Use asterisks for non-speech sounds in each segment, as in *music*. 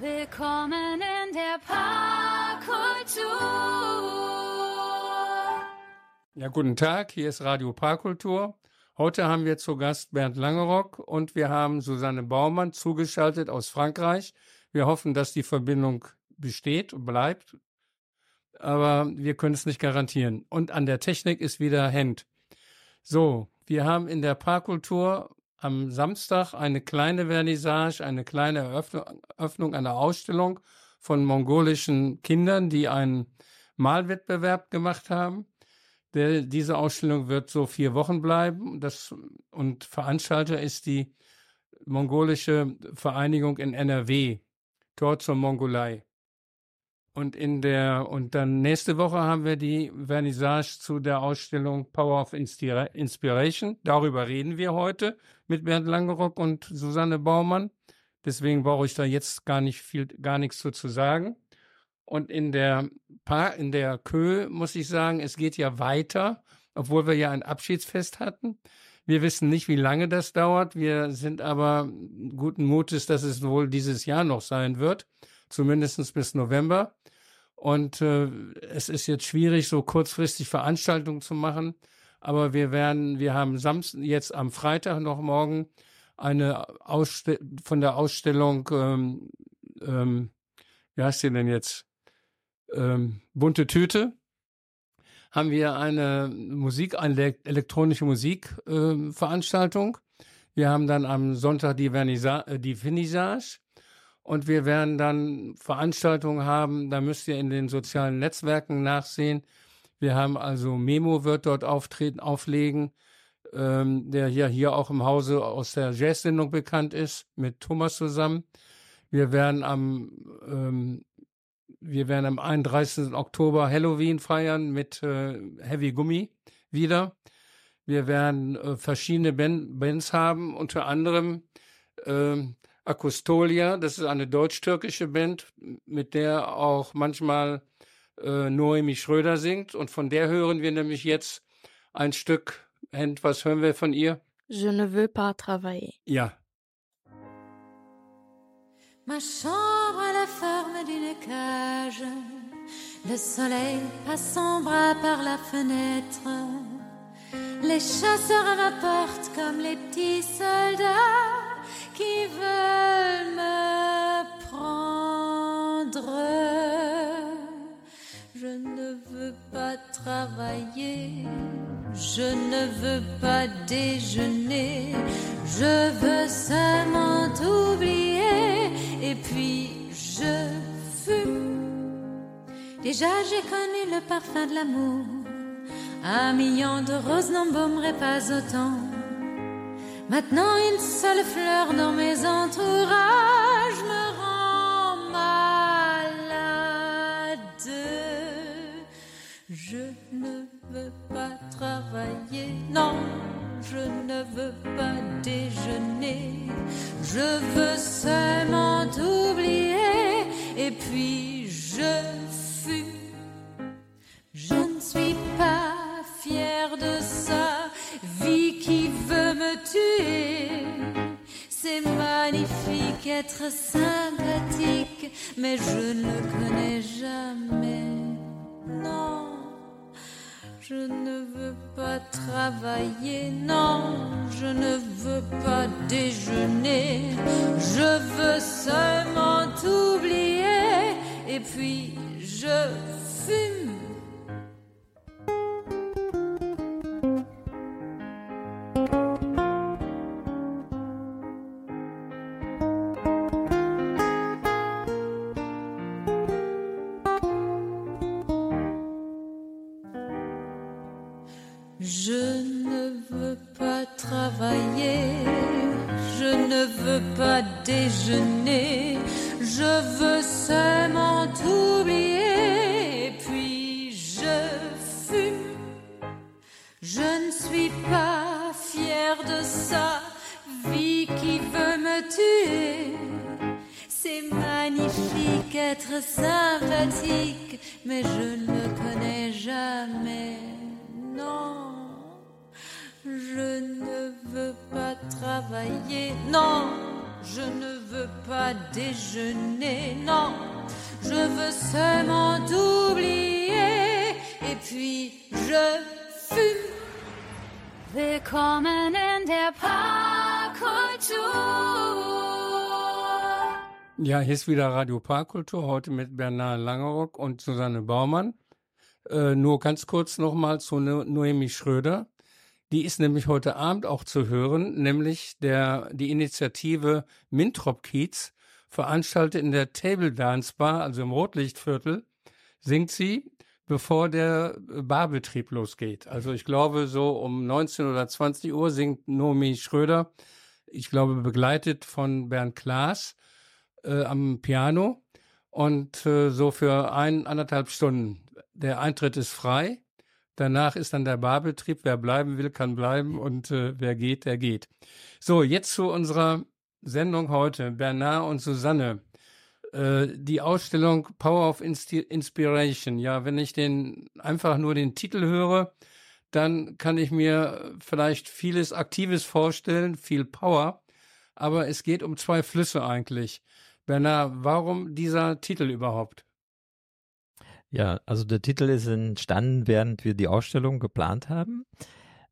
Willkommen in der Parkkultur. Ja, guten Tag, hier ist Radio Parkkultur. Heute haben wir zu Gast Bernd Langerock und wir haben Susanne Baumann zugeschaltet aus Frankreich. Wir hoffen, dass die Verbindung besteht und bleibt, aber wir können es nicht garantieren. Und an der Technik ist wieder Hend. So, wir haben in der Parkkultur am Samstag eine kleine Vernissage, eine kleine Eröffnung, einer Ausstellung von mongolischen Kindern, die einen Malwettbewerb gemacht haben. Der, diese Ausstellung wird so vier Wochen bleiben. Das, und Veranstalter ist die mongolische Vereinigung in NRW, dort zur Mongolei. Und in der, und dann nächste Woche haben wir die Vernissage zu der Ausstellung Power of Inspiration. Darüber reden wir heute mit Bernd Langerock und Susanne Baumann. Deswegen brauche ich da jetzt gar nicht viel, gar nichts zu, sagen. Und in der, in der Kö muss ich sagen, es geht ja weiter, obwohl wir ja ein Abschiedsfest hatten. Wir wissen nicht, wie lange das dauert. Wir sind aber guten Mutes, dass es wohl dieses Jahr noch sein wird zumindest bis November. Und äh, es ist jetzt schwierig, so kurzfristig Veranstaltungen zu machen. Aber wir werden, wir haben Samstag, jetzt am Freitag noch morgen eine Ausste von der Ausstellung, ähm, ähm, wie heißt die denn jetzt? Ähm, Bunte Tüte. Haben wir eine Musik, eine elektronische Musikveranstaltung. Äh, wir haben dann am Sonntag die, Vernisa äh, die Finissage. Und wir werden dann Veranstaltungen haben, da müsst ihr in den sozialen Netzwerken nachsehen. Wir haben also Memo wird dort auftreten, auflegen, ähm, der ja hier auch im Hause aus der Jazz-Sendung bekannt ist, mit Thomas zusammen. Wir werden am ähm, wir werden am 31. Oktober Halloween feiern mit äh, Heavy Gummi wieder. Wir werden äh, verschiedene ben Bands haben, unter anderem äh, Akustolia, das ist eine deutsch-türkische Band, mit der auch manchmal äh, Noemi Schröder singt. Und von der hören wir nämlich jetzt ein Stück. Hend, was hören wir von ihr? Je ne veux pas travailler. Ja. Ma chambre a la forme d'une cage. Le soleil passe son bras par la fenêtre. Les chasseurs porte comme les petits soldats qui veulent me prendre. Je ne veux pas travailler, je ne veux pas déjeuner, je veux seulement oublier et puis je fume. Déjà j'ai connu le parfum de l'amour, un million de roses n'embaumeraient pas autant. Maintenant une seule fleur dans mes entourages me rend malade. Je ne veux pas travailler, non, je ne veux pas déjeuner. Je veux seulement oublier et puis je fume. Je ne suis pas de ça, vie qui veut me tuer. C'est magnifique être sympathique, mais je ne le connais jamais. Non, je ne veux pas travailler, non, je ne veux pas déjeuner. Je veux seulement oublier, et puis je fume. Hier ist wieder Radio Parkkultur, heute mit Bernard Langerock und Susanne Baumann. Äh, nur ganz kurz nochmal zu no Noemi Schröder. Die ist nämlich heute Abend auch zu hören, nämlich der, die Initiative Mintrop Kiez veranstaltet in der Table Dance Bar, also im Rotlichtviertel, singt sie, bevor der Barbetrieb losgeht. Also ich glaube, so um 19 oder 20 Uhr singt Nomi Schröder, ich glaube, begleitet von Bernd Klaas äh, am Piano und äh, so für ein, anderthalb Stunden. Der Eintritt ist frei Danach ist dann der Barbetrieb. Wer bleiben will, kann bleiben und äh, wer geht, der geht. So, jetzt zu unserer Sendung heute. Bernard und Susanne. Äh, die Ausstellung Power of Inspiration. Ja, wenn ich den einfach nur den Titel höre, dann kann ich mir vielleicht vieles Aktives vorstellen, viel Power. Aber es geht um zwei Flüsse eigentlich. Bernard, warum dieser Titel überhaupt? Ja, also der Titel ist entstanden, während wir die Ausstellung geplant haben.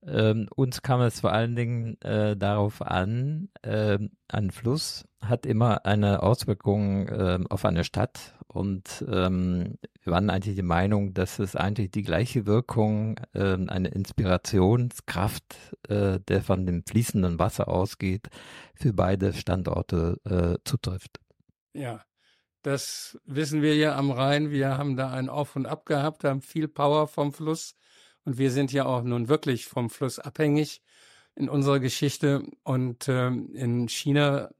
Ähm, uns kam es vor allen Dingen äh, darauf an, äh, ein Fluss hat immer eine Auswirkung äh, auf eine Stadt und ähm, wir waren eigentlich die Meinung, dass es eigentlich die gleiche Wirkung, ähm, eine Inspirationskraft, äh, der von dem fließenden Wasser ausgeht, für beide Standorte äh, zutrifft. Ja, das wissen wir ja am Rhein. Wir haben da ein Auf und Ab gehabt, haben viel Power vom Fluss. Und wir sind ja auch nun wirklich vom Fluss abhängig in unserer Geschichte. Und äh, in China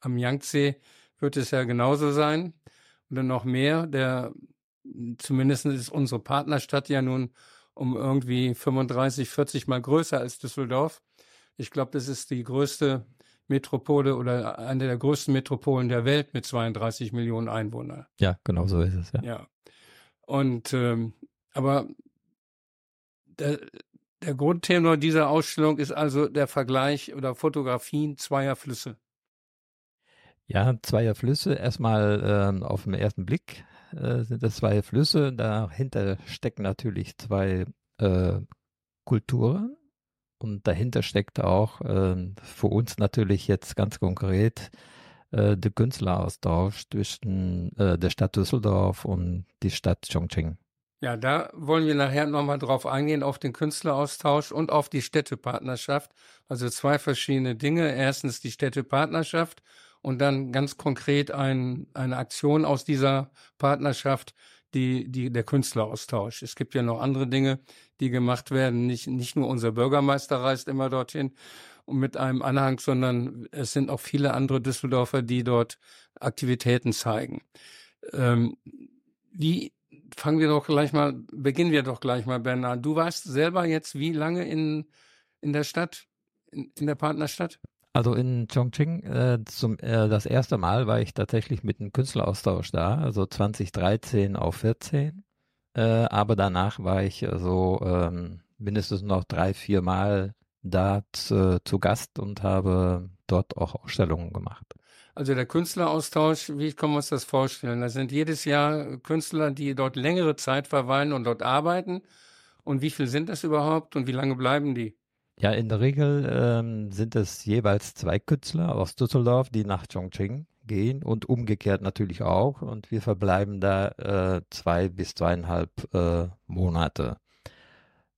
am Yangtze wird es ja genauso sein. Dann noch mehr. Der, zumindest ist unsere Partnerstadt ja nun um irgendwie 35, 40 Mal größer als Düsseldorf. Ich glaube, das ist die größte Metropole oder eine der größten Metropolen der Welt mit 32 Millionen Einwohnern. Ja, genau so ist es, ja. Ja. Und ähm, aber der, der Grundtenor dieser Ausstellung ist also der Vergleich oder Fotografien zweier Flüsse. Ja, zweier Flüsse. Erstmal äh, auf den ersten Blick äh, sind das zwei Flüsse. Dahinter stecken natürlich zwei äh, Kulturen. Und dahinter steckt auch äh, für uns natürlich jetzt ganz konkret äh, der Künstleraustausch zwischen äh, der Stadt Düsseldorf und die Stadt Chongqing. Ja, da wollen wir nachher nochmal drauf eingehen, auf den Künstleraustausch und auf die Städtepartnerschaft. Also zwei verschiedene Dinge. Erstens die Städtepartnerschaft und dann ganz konkret ein, eine Aktion aus dieser Partnerschaft, die, die, der Künstleraustausch. Es gibt ja noch andere Dinge, die gemacht werden. Nicht, nicht nur unser Bürgermeister reist immer dorthin und mit einem Anhang, sondern es sind auch viele andere Düsseldorfer, die dort Aktivitäten zeigen. Ähm, wie fangen wir doch gleich mal, beginnen wir doch gleich mal, Bernhard. Du warst selber jetzt wie lange in, in der Stadt, in, in der Partnerstadt? Also in Chongqing äh, zum äh, das erste Mal war ich tatsächlich mit einem Künstleraustausch da, also 2013 auf 14. Äh, aber danach war ich so ähm, mindestens noch drei, vier Mal da zu, zu Gast und habe dort auch Ausstellungen gemacht. Also der Künstleraustausch, wie können wir uns das vorstellen? Das sind jedes Jahr Künstler, die dort längere Zeit verweilen und dort arbeiten. Und wie viel sind das überhaupt und wie lange bleiben die? Ja, in der Regel ähm, sind es jeweils zwei Künstler aus Düsseldorf, die nach Chongqing gehen und umgekehrt natürlich auch. Und wir verbleiben da äh, zwei bis zweieinhalb äh, Monate.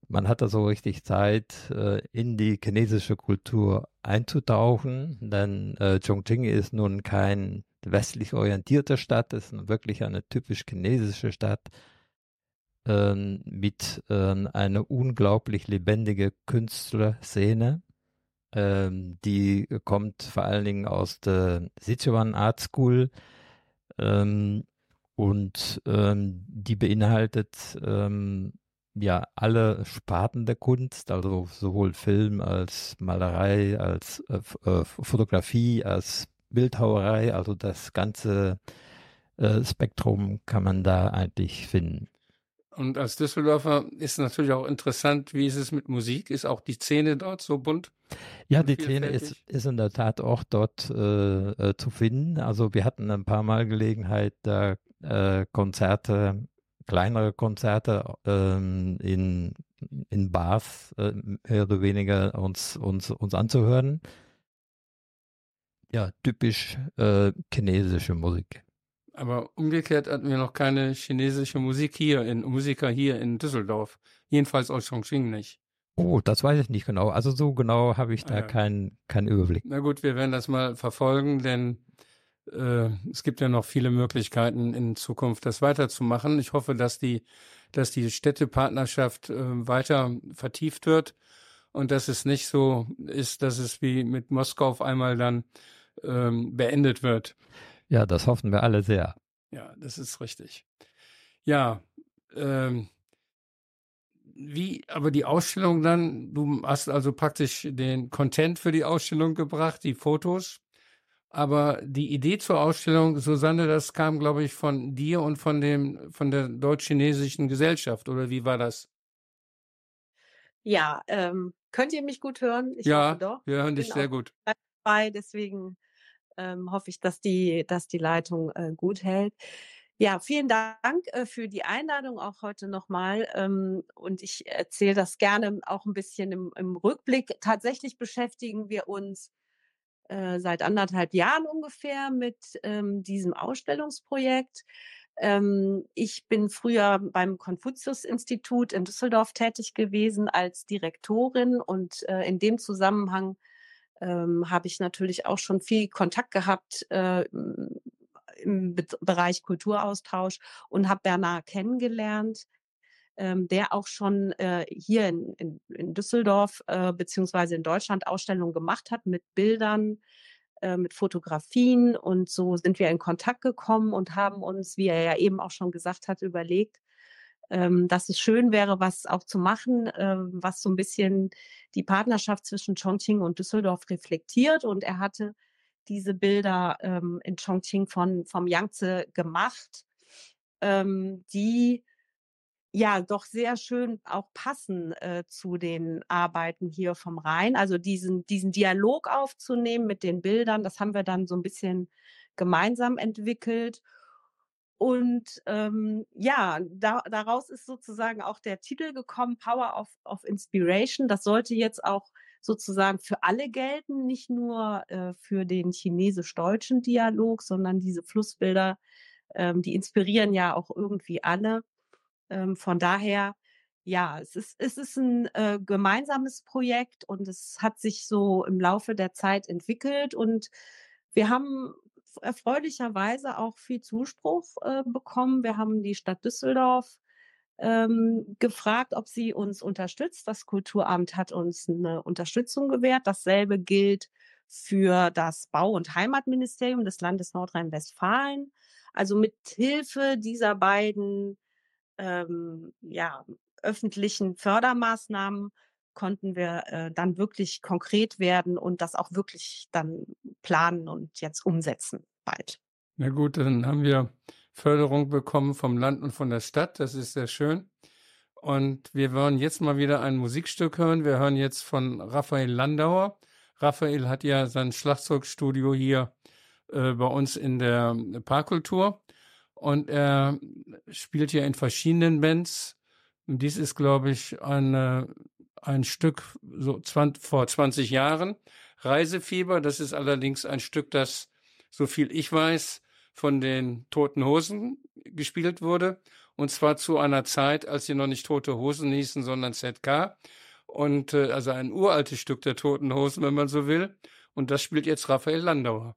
Man hat da so richtig Zeit, äh, in die chinesische Kultur einzutauchen, denn äh, Chongqing ist nun kein westlich orientierter Stadt, es ist wirklich eine typisch chinesische Stadt ähm, mit ähm, einer unglaublich lebendige Künstlerszene. Ähm, die kommt vor allen Dingen aus der Sichuan Art School ähm, und ähm, die beinhaltet ja alle Sparten der Kunst, also sowohl Film als Malerei, als äh, äh, Fotografie, als Bildhauerei, also das ganze äh, Spektrum kann man da eigentlich finden. Und als Düsseldorfer ist natürlich auch interessant, wie ist es mit Musik? Ist auch die Szene dort so bunt? Ja, die Szene ist, ist in der Tat auch dort äh, äh, zu finden. Also wir hatten ein paar Mal Gelegenheit, da äh, Konzerte, kleinere Konzerte ähm, in, in Bars äh, mehr oder weniger uns, uns, uns anzuhören. Ja, typisch äh, chinesische Musik. Aber umgekehrt hatten wir noch keine chinesische Musik hier, in Musiker hier in Düsseldorf. Jedenfalls aus Chongqing nicht. Oh, das weiß ich nicht genau. Also so genau habe ich da ah, ja. keinen kein Überblick. Na gut, wir werden das mal verfolgen, denn äh, es gibt ja noch viele Möglichkeiten in Zukunft, das weiterzumachen. Ich hoffe, dass die, dass die Städtepartnerschaft äh, weiter vertieft wird und dass es nicht so ist, dass es wie mit Moskau auf einmal dann ähm, beendet wird. Ja, das hoffen wir alle sehr. Ja, das ist richtig. Ja, ähm, wie, aber die Ausstellung dann, du hast also praktisch den Content für die Ausstellung gebracht, die Fotos. Aber die Idee zur Ausstellung, Susanne, das kam, glaube ich, von dir und von dem, von der deutsch-chinesischen Gesellschaft, oder wie war das? Ja, ähm, könnt ihr mich gut hören? Ich ja, doch. wir hören dich sehr gut. Dabei, deswegen ähm, hoffe ich, dass die, dass die Leitung äh, gut hält. Ja, vielen Dank äh, für die Einladung auch heute nochmal. Ähm, und ich erzähle das gerne auch ein bisschen im, im Rückblick. Tatsächlich beschäftigen wir uns äh, seit anderthalb Jahren ungefähr mit ähm, diesem Ausstellungsprojekt. Ähm, ich bin früher beim Konfuzius-Institut in Düsseldorf tätig gewesen als Direktorin und äh, in dem Zusammenhang ähm, habe ich natürlich auch schon viel Kontakt gehabt äh, im Be Bereich Kulturaustausch und habe Bernard kennengelernt, ähm, der auch schon äh, hier in, in, in Düsseldorf äh, beziehungsweise in Deutschland Ausstellungen gemacht hat mit Bildern, äh, mit Fotografien. Und so sind wir in Kontakt gekommen und haben uns, wie er ja eben auch schon gesagt hat, überlegt, ähm, dass es schön wäre, was auch zu machen, äh, was so ein bisschen die Partnerschaft zwischen Chongqing und Düsseldorf reflektiert. Und er hatte diese Bilder ähm, in Chongqing von, vom Yangtze gemacht, ähm, die ja doch sehr schön auch passen äh, zu den Arbeiten hier vom Rhein. Also diesen, diesen Dialog aufzunehmen mit den Bildern, das haben wir dann so ein bisschen gemeinsam entwickelt. Und ähm, ja, da, daraus ist sozusagen auch der Titel gekommen, Power of, of Inspiration. Das sollte jetzt auch sozusagen für alle gelten, nicht nur äh, für den chinesisch-deutschen Dialog, sondern diese Flussbilder, ähm, die inspirieren ja auch irgendwie alle. Ähm, von daher, ja, es ist, es ist ein äh, gemeinsames Projekt und es hat sich so im Laufe der Zeit entwickelt und wir haben erfreulicherweise auch viel Zuspruch äh, bekommen. Wir haben die Stadt Düsseldorf ähm, gefragt, ob sie uns unterstützt. Das Kulturamt hat uns eine Unterstützung gewährt. Dasselbe gilt für das Bau- und Heimatministerium des Landes Nordrhein-Westfalen. Also mit Hilfe dieser beiden ähm, ja, öffentlichen Fördermaßnahmen konnten wir äh, dann wirklich konkret werden und das auch wirklich dann planen und jetzt umsetzen bald. Na gut, dann haben wir Förderung bekommen vom Land und von der Stadt. Das ist sehr schön. Und wir wollen jetzt mal wieder ein Musikstück hören. Wir hören jetzt von Raphael Landauer. Raphael hat ja sein Schlagzeugstudio hier äh, bei uns in der Parkkultur. Und er spielt ja in verschiedenen Bands. Und dies ist, glaube ich, eine, ein Stück so 20, vor 20 Jahren. Reisefieber, das ist allerdings ein Stück, das, so viel ich weiß, von den Toten Hosen gespielt wurde. Und zwar zu einer Zeit, als sie noch nicht Tote Hosen hießen, sondern ZK. Und äh, also ein uraltes Stück der Toten Hosen, wenn man so will. Und das spielt jetzt Raphael Landauer.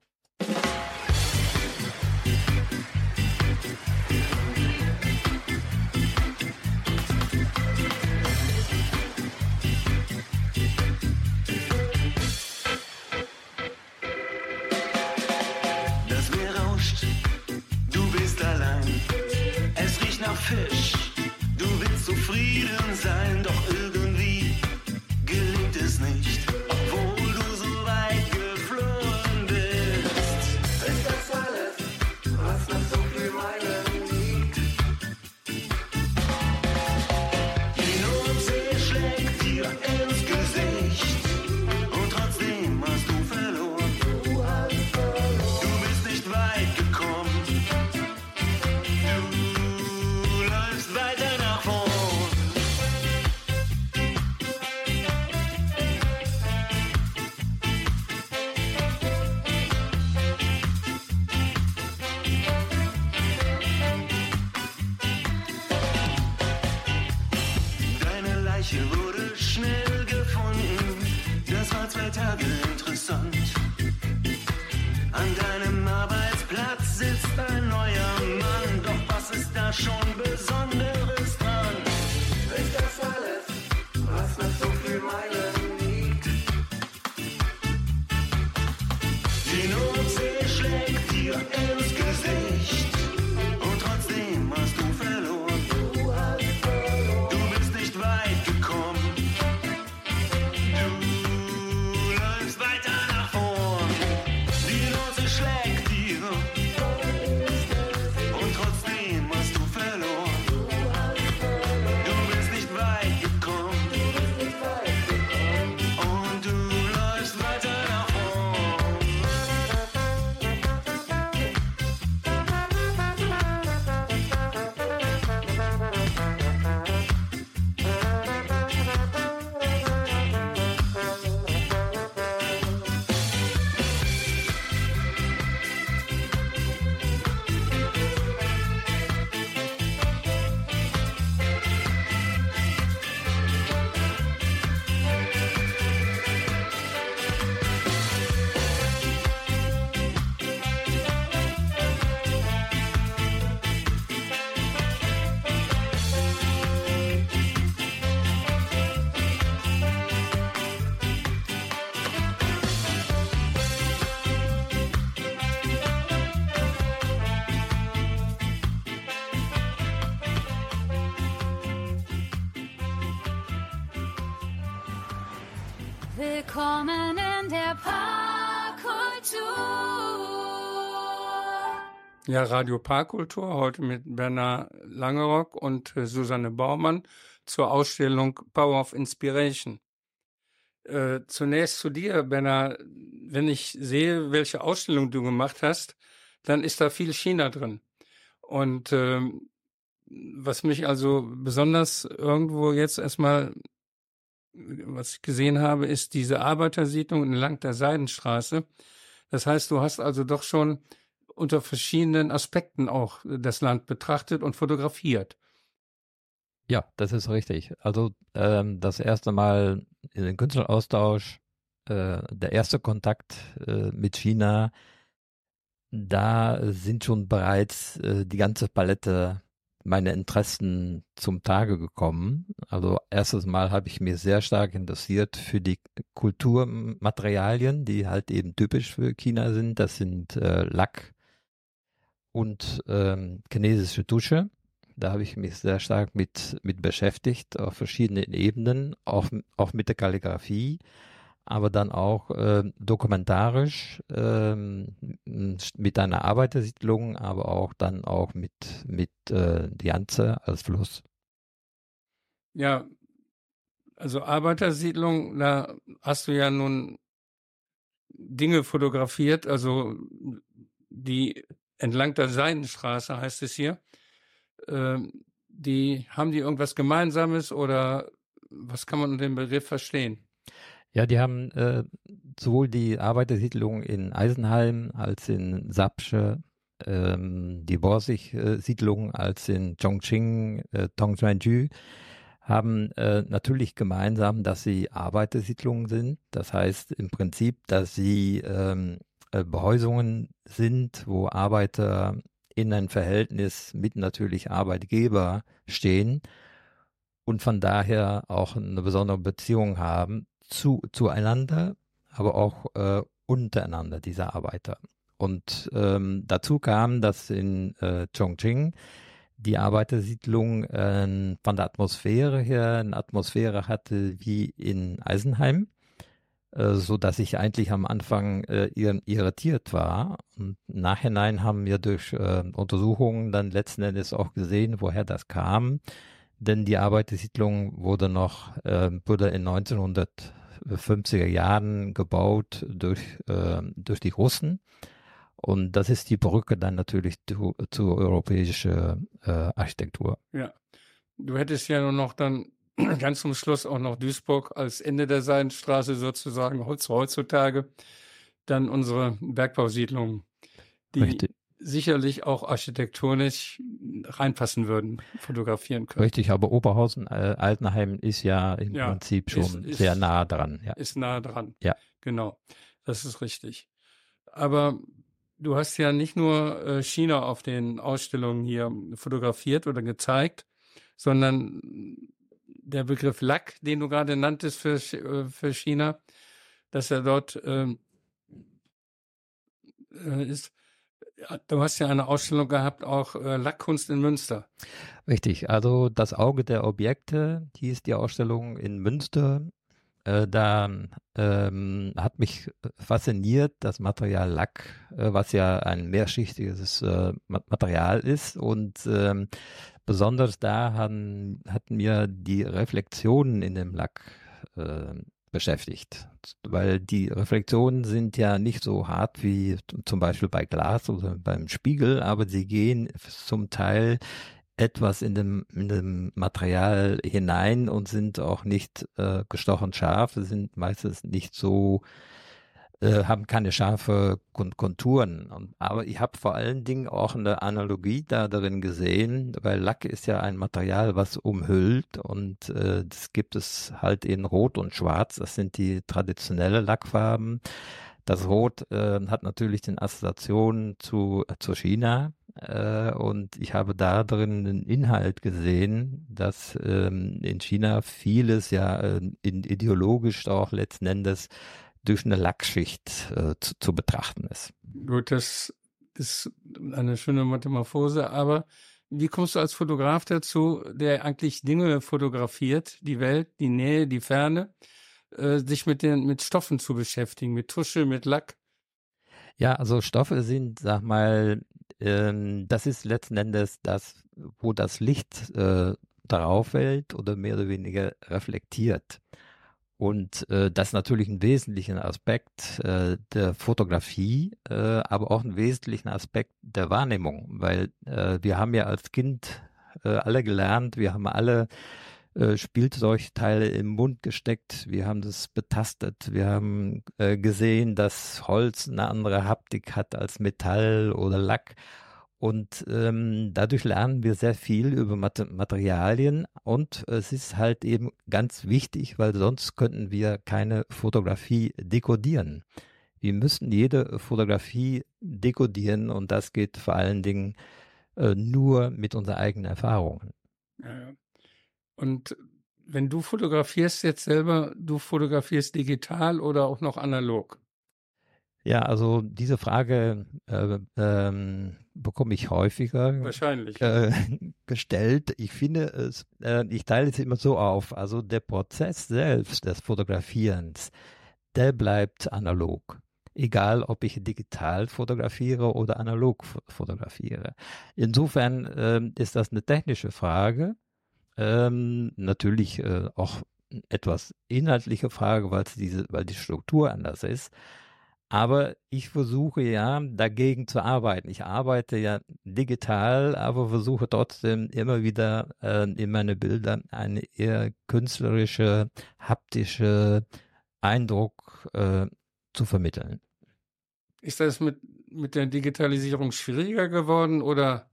Willkommen in der Parkkultur. Ja, Radio Parkkultur, heute mit Bernard Langerock und äh, Susanne Baumann zur Ausstellung Power of Inspiration. Äh, zunächst zu dir, Bernard. Wenn ich sehe, welche Ausstellung du gemacht hast, dann ist da viel China drin. Und ähm, was mich also besonders irgendwo jetzt erstmal, was ich gesehen habe, ist diese Arbeitersiedlung entlang der Seidenstraße. Das heißt, du hast also doch schon unter verschiedenen Aspekten auch das Land betrachtet und fotografiert. Ja, das ist richtig. Also ähm, das erste Mal in den Künstleraustausch, äh, der erste Kontakt äh, mit China, da sind schon bereits äh, die ganze Palette meiner Interessen zum Tage gekommen. Also erstes Mal habe ich mir sehr stark interessiert für die Kulturmaterialien, die halt eben typisch für China sind. Das sind äh, Lack und ähm, chinesische Tusche. Da habe ich mich sehr stark mit, mit beschäftigt, auf verschiedenen Ebenen, auch, auch mit der Kalligrafie, aber dann auch äh, dokumentarisch äh, mit einer Arbeitersiedlung, aber auch dann auch mit, mit äh, Janze als Fluss. Ja, also Arbeitersiedlung, da hast du ja nun Dinge fotografiert, also die entlang der Seidenstraße heißt es hier. Ähm, die haben die irgendwas Gemeinsames oder was kann man unter dem Begriff verstehen? Ja, die haben äh, sowohl die Arbeitersiedlung in Eisenheim als in Sapsche, ähm, die Borsig-Siedlung als in Chongqing, äh, Tongzhuanju, haben äh, natürlich gemeinsam, dass sie Arbeitersiedlungen sind. Das heißt im Prinzip, dass sie ähm, äh, Behäusungen sind, wo Arbeiter in ein Verhältnis mit natürlich Arbeitgeber stehen und von daher auch eine besondere Beziehung haben zu, zueinander, aber auch äh, untereinander dieser Arbeiter. Und ähm, dazu kam, dass in äh, Chongqing die Arbeitersiedlung äh, von der Atmosphäre her eine Atmosphäre hatte wie in Eisenheim. Äh, so dass ich eigentlich am Anfang äh, irritiert war. Und nachhinein haben wir durch äh, Untersuchungen dann letzten Endes auch gesehen, woher das kam. Denn die Arbeitersiedlung wurde noch, äh, wurde in 1950er Jahren gebaut durch, äh, durch die Russen. Und das ist die Brücke dann natürlich zu, zur europäischen äh, Architektur. Ja. Du hättest ja nur noch dann *clears throat* ganz zum Schluss auch noch Duisburg als Ende der Seidenstraße sozusagen heutzutage. Dann unsere Bergbausiedlungen, die Richtig. Sicherlich auch architektonisch reinpassen würden, fotografieren können. Richtig, aber Oberhausen, äh, Altenheim ist ja im ja, Prinzip schon ist, ist, sehr nah dran. Ja. Ist nah dran. Ja. Genau. Das ist richtig. Aber du hast ja nicht nur äh, China auf den Ausstellungen hier fotografiert oder gezeigt, sondern der Begriff Lack, den du gerade nanntest für, äh, für China, dass er dort ähm, äh, ist. Du hast ja eine Ausstellung gehabt, auch äh, Lackkunst in Münster. Richtig, also das Auge der Objekte, die ist die Ausstellung in Münster. Äh, da ähm, hat mich fasziniert das Material Lack, äh, was ja ein mehrschichtiges äh, Material ist und ähm, Besonders da hatten mir die Reflexionen in dem Lack äh, beschäftigt, weil die Reflexionen sind ja nicht so hart wie zum Beispiel bei Glas oder beim Spiegel, aber sie gehen zum Teil etwas in dem, in dem Material hinein und sind auch nicht äh, gestochen scharf, sind meistens nicht so äh, haben keine scharfe Konturen. aber ich habe vor allen Dingen auch eine Analogie da drin gesehen, weil Lack ist ja ein Material, was umhüllt und äh, das gibt es halt in Rot und Schwarz. Das sind die traditionelle Lackfarben. Das Rot äh, hat natürlich den Assoziationen zu, zu China. Äh, und ich habe da drin einen Inhalt gesehen, dass ähm, in China vieles ja äh, in, ideologisch auch letzten Endes durch eine Lackschicht äh, zu, zu betrachten ist. Gut, das ist eine schöne Metamorphose, aber wie kommst du als Fotograf dazu, der eigentlich Dinge fotografiert, die Welt, die Nähe, die Ferne, äh, sich mit den mit Stoffen zu beschäftigen, mit Tusche, mit Lack? Ja, also Stoffe sind, sag mal, ähm, das ist letzten Endes das, wo das Licht äh, darauf fällt oder mehr oder weniger reflektiert. Und äh, das ist natürlich ein wesentlicher Aspekt äh, der Fotografie, äh, aber auch ein wesentlicher Aspekt der Wahrnehmung, weil äh, wir haben ja als Kind äh, alle gelernt, wir haben alle äh, Spielzeugteile im Mund gesteckt, wir haben das betastet, wir haben äh, gesehen, dass Holz eine andere Haptik hat als Metall oder Lack. Und ähm, dadurch lernen wir sehr viel über Materialien und es ist halt eben ganz wichtig, weil sonst könnten wir keine Fotografie dekodieren. Wir müssen jede Fotografie dekodieren und das geht vor allen Dingen äh, nur mit unseren eigenen Erfahrungen. Ja, Und wenn du fotografierst jetzt selber, du fotografierst digital oder auch noch analog? Ja, also diese Frage äh, ähm, bekomme ich häufiger Wahrscheinlich. Äh, *laughs* gestellt. Ich finde es, äh, ich teile es immer so auf. Also der Prozess selbst des Fotografierens, der bleibt analog. Egal, ob ich digital fotografiere oder analog fotografiere. Insofern äh, ist das eine technische Frage. Ähm, natürlich äh, auch etwas inhaltliche Frage, weil diese, weil die Struktur anders ist. Aber ich versuche ja dagegen zu arbeiten. Ich arbeite ja digital, aber versuche trotzdem immer wieder äh, in meine Bilder eine eher künstlerische, haptische Eindruck äh, zu vermitteln. Ist das mit, mit der Digitalisierung schwieriger geworden oder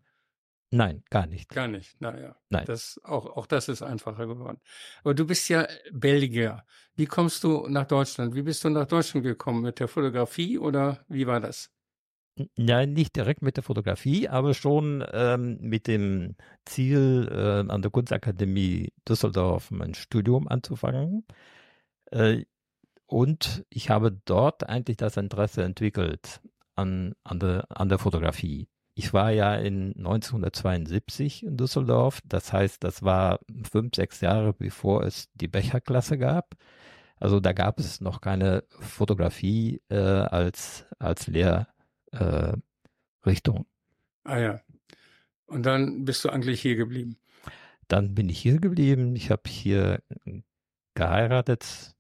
Nein, gar nicht. Gar nicht, naja. Nein. Das, auch, auch das ist einfacher geworden. Aber du bist ja Belgier. Wie kommst du nach Deutschland? Wie bist du nach Deutschland gekommen? Mit der Fotografie oder wie war das? Ja, nicht direkt mit der Fotografie, aber schon ähm, mit dem Ziel, äh, an der Kunstakademie Düsseldorf mein Studium anzufangen. Äh, und ich habe dort eigentlich das Interesse entwickelt an, an, der, an der Fotografie. Ich war ja in 1972 in Düsseldorf. Das heißt, das war fünf, sechs Jahre bevor es die Becherklasse gab. Also da gab es noch keine Fotografie äh, als, als Lehrrichtung. Äh, ah ja. Und dann bist du eigentlich hier geblieben. Dann bin ich hier geblieben. Ich habe hier geheiratet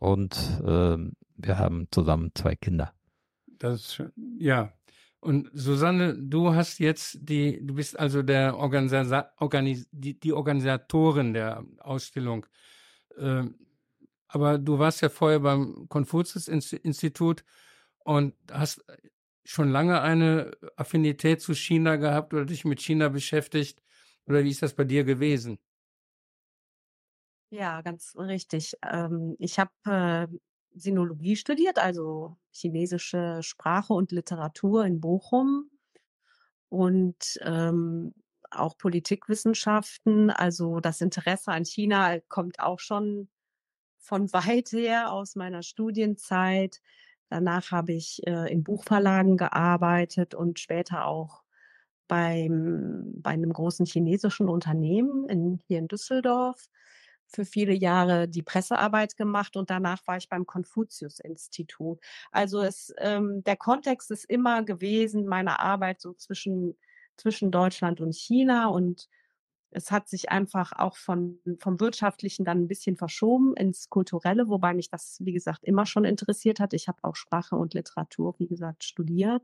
und äh, wir haben zusammen zwei Kinder. Das ist schön. Ja, und Susanne, du hast jetzt die, du bist also der Organisa Organis die, die Organisatorin der Ausstellung. Ähm, aber du warst ja vorher beim Konfuzius-Institut und hast schon lange eine Affinität zu China gehabt oder dich mit China beschäftigt. Oder wie ist das bei dir gewesen? Ja, ganz richtig. Ähm, ich habe äh, Sinologie studiert, also chinesische Sprache und Literatur in Bochum und ähm, auch Politikwissenschaften. Also das Interesse an China kommt auch schon von *laughs* weit her aus meiner Studienzeit. Danach habe ich äh, in Buchverlagen gearbeitet und später auch beim, bei einem großen chinesischen Unternehmen in, hier in Düsseldorf für viele Jahre die Pressearbeit gemacht und danach war ich beim Konfuzius-Institut. Also es, ähm, der Kontext ist immer gewesen, meine Arbeit so zwischen, zwischen Deutschland und China und es hat sich einfach auch von, vom Wirtschaftlichen dann ein bisschen verschoben ins Kulturelle, wobei mich das, wie gesagt, immer schon interessiert hat. Ich habe auch Sprache und Literatur, wie gesagt, studiert.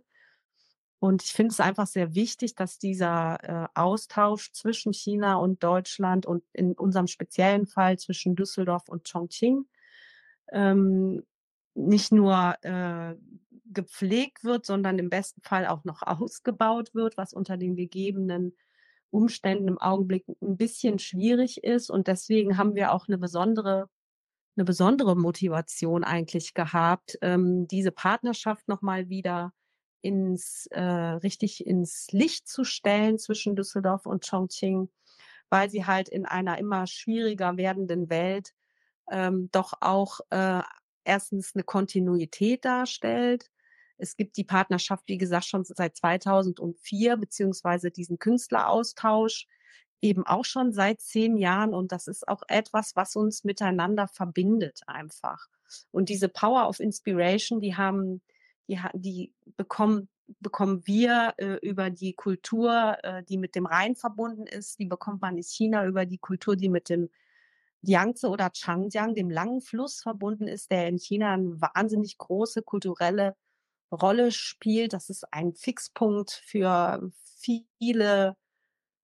Und ich finde es einfach sehr wichtig, dass dieser äh, Austausch zwischen China und Deutschland und in unserem speziellen Fall zwischen Düsseldorf und Chongqing ähm, nicht nur äh, gepflegt wird, sondern im besten Fall auch noch *laughs* ausgebaut wird, was unter den gegebenen Umständen im Augenblick ein bisschen schwierig ist. Und deswegen haben wir auch eine besondere eine besondere Motivation eigentlich gehabt, ähm, diese Partnerschaft nochmal wieder ins äh, richtig ins Licht zu stellen zwischen Düsseldorf und Chongqing, weil sie halt in einer immer schwieriger werdenden Welt ähm, doch auch äh, erstens eine Kontinuität darstellt. Es gibt die Partnerschaft, wie gesagt, schon seit 2004, beziehungsweise diesen Künstleraustausch, eben auch schon seit zehn Jahren und das ist auch etwas, was uns miteinander verbindet einfach. Und diese Power of Inspiration, die haben, die, die bekommen, bekommen wir äh, über die Kultur, äh, die mit dem Rhein verbunden ist, die bekommt man in China über die Kultur, die mit dem Yangtze oder Changjiang, dem langen Fluss verbunden ist, der in China eine wahnsinnig große kulturelle Rolle spielt. Das ist ein Fixpunkt für viele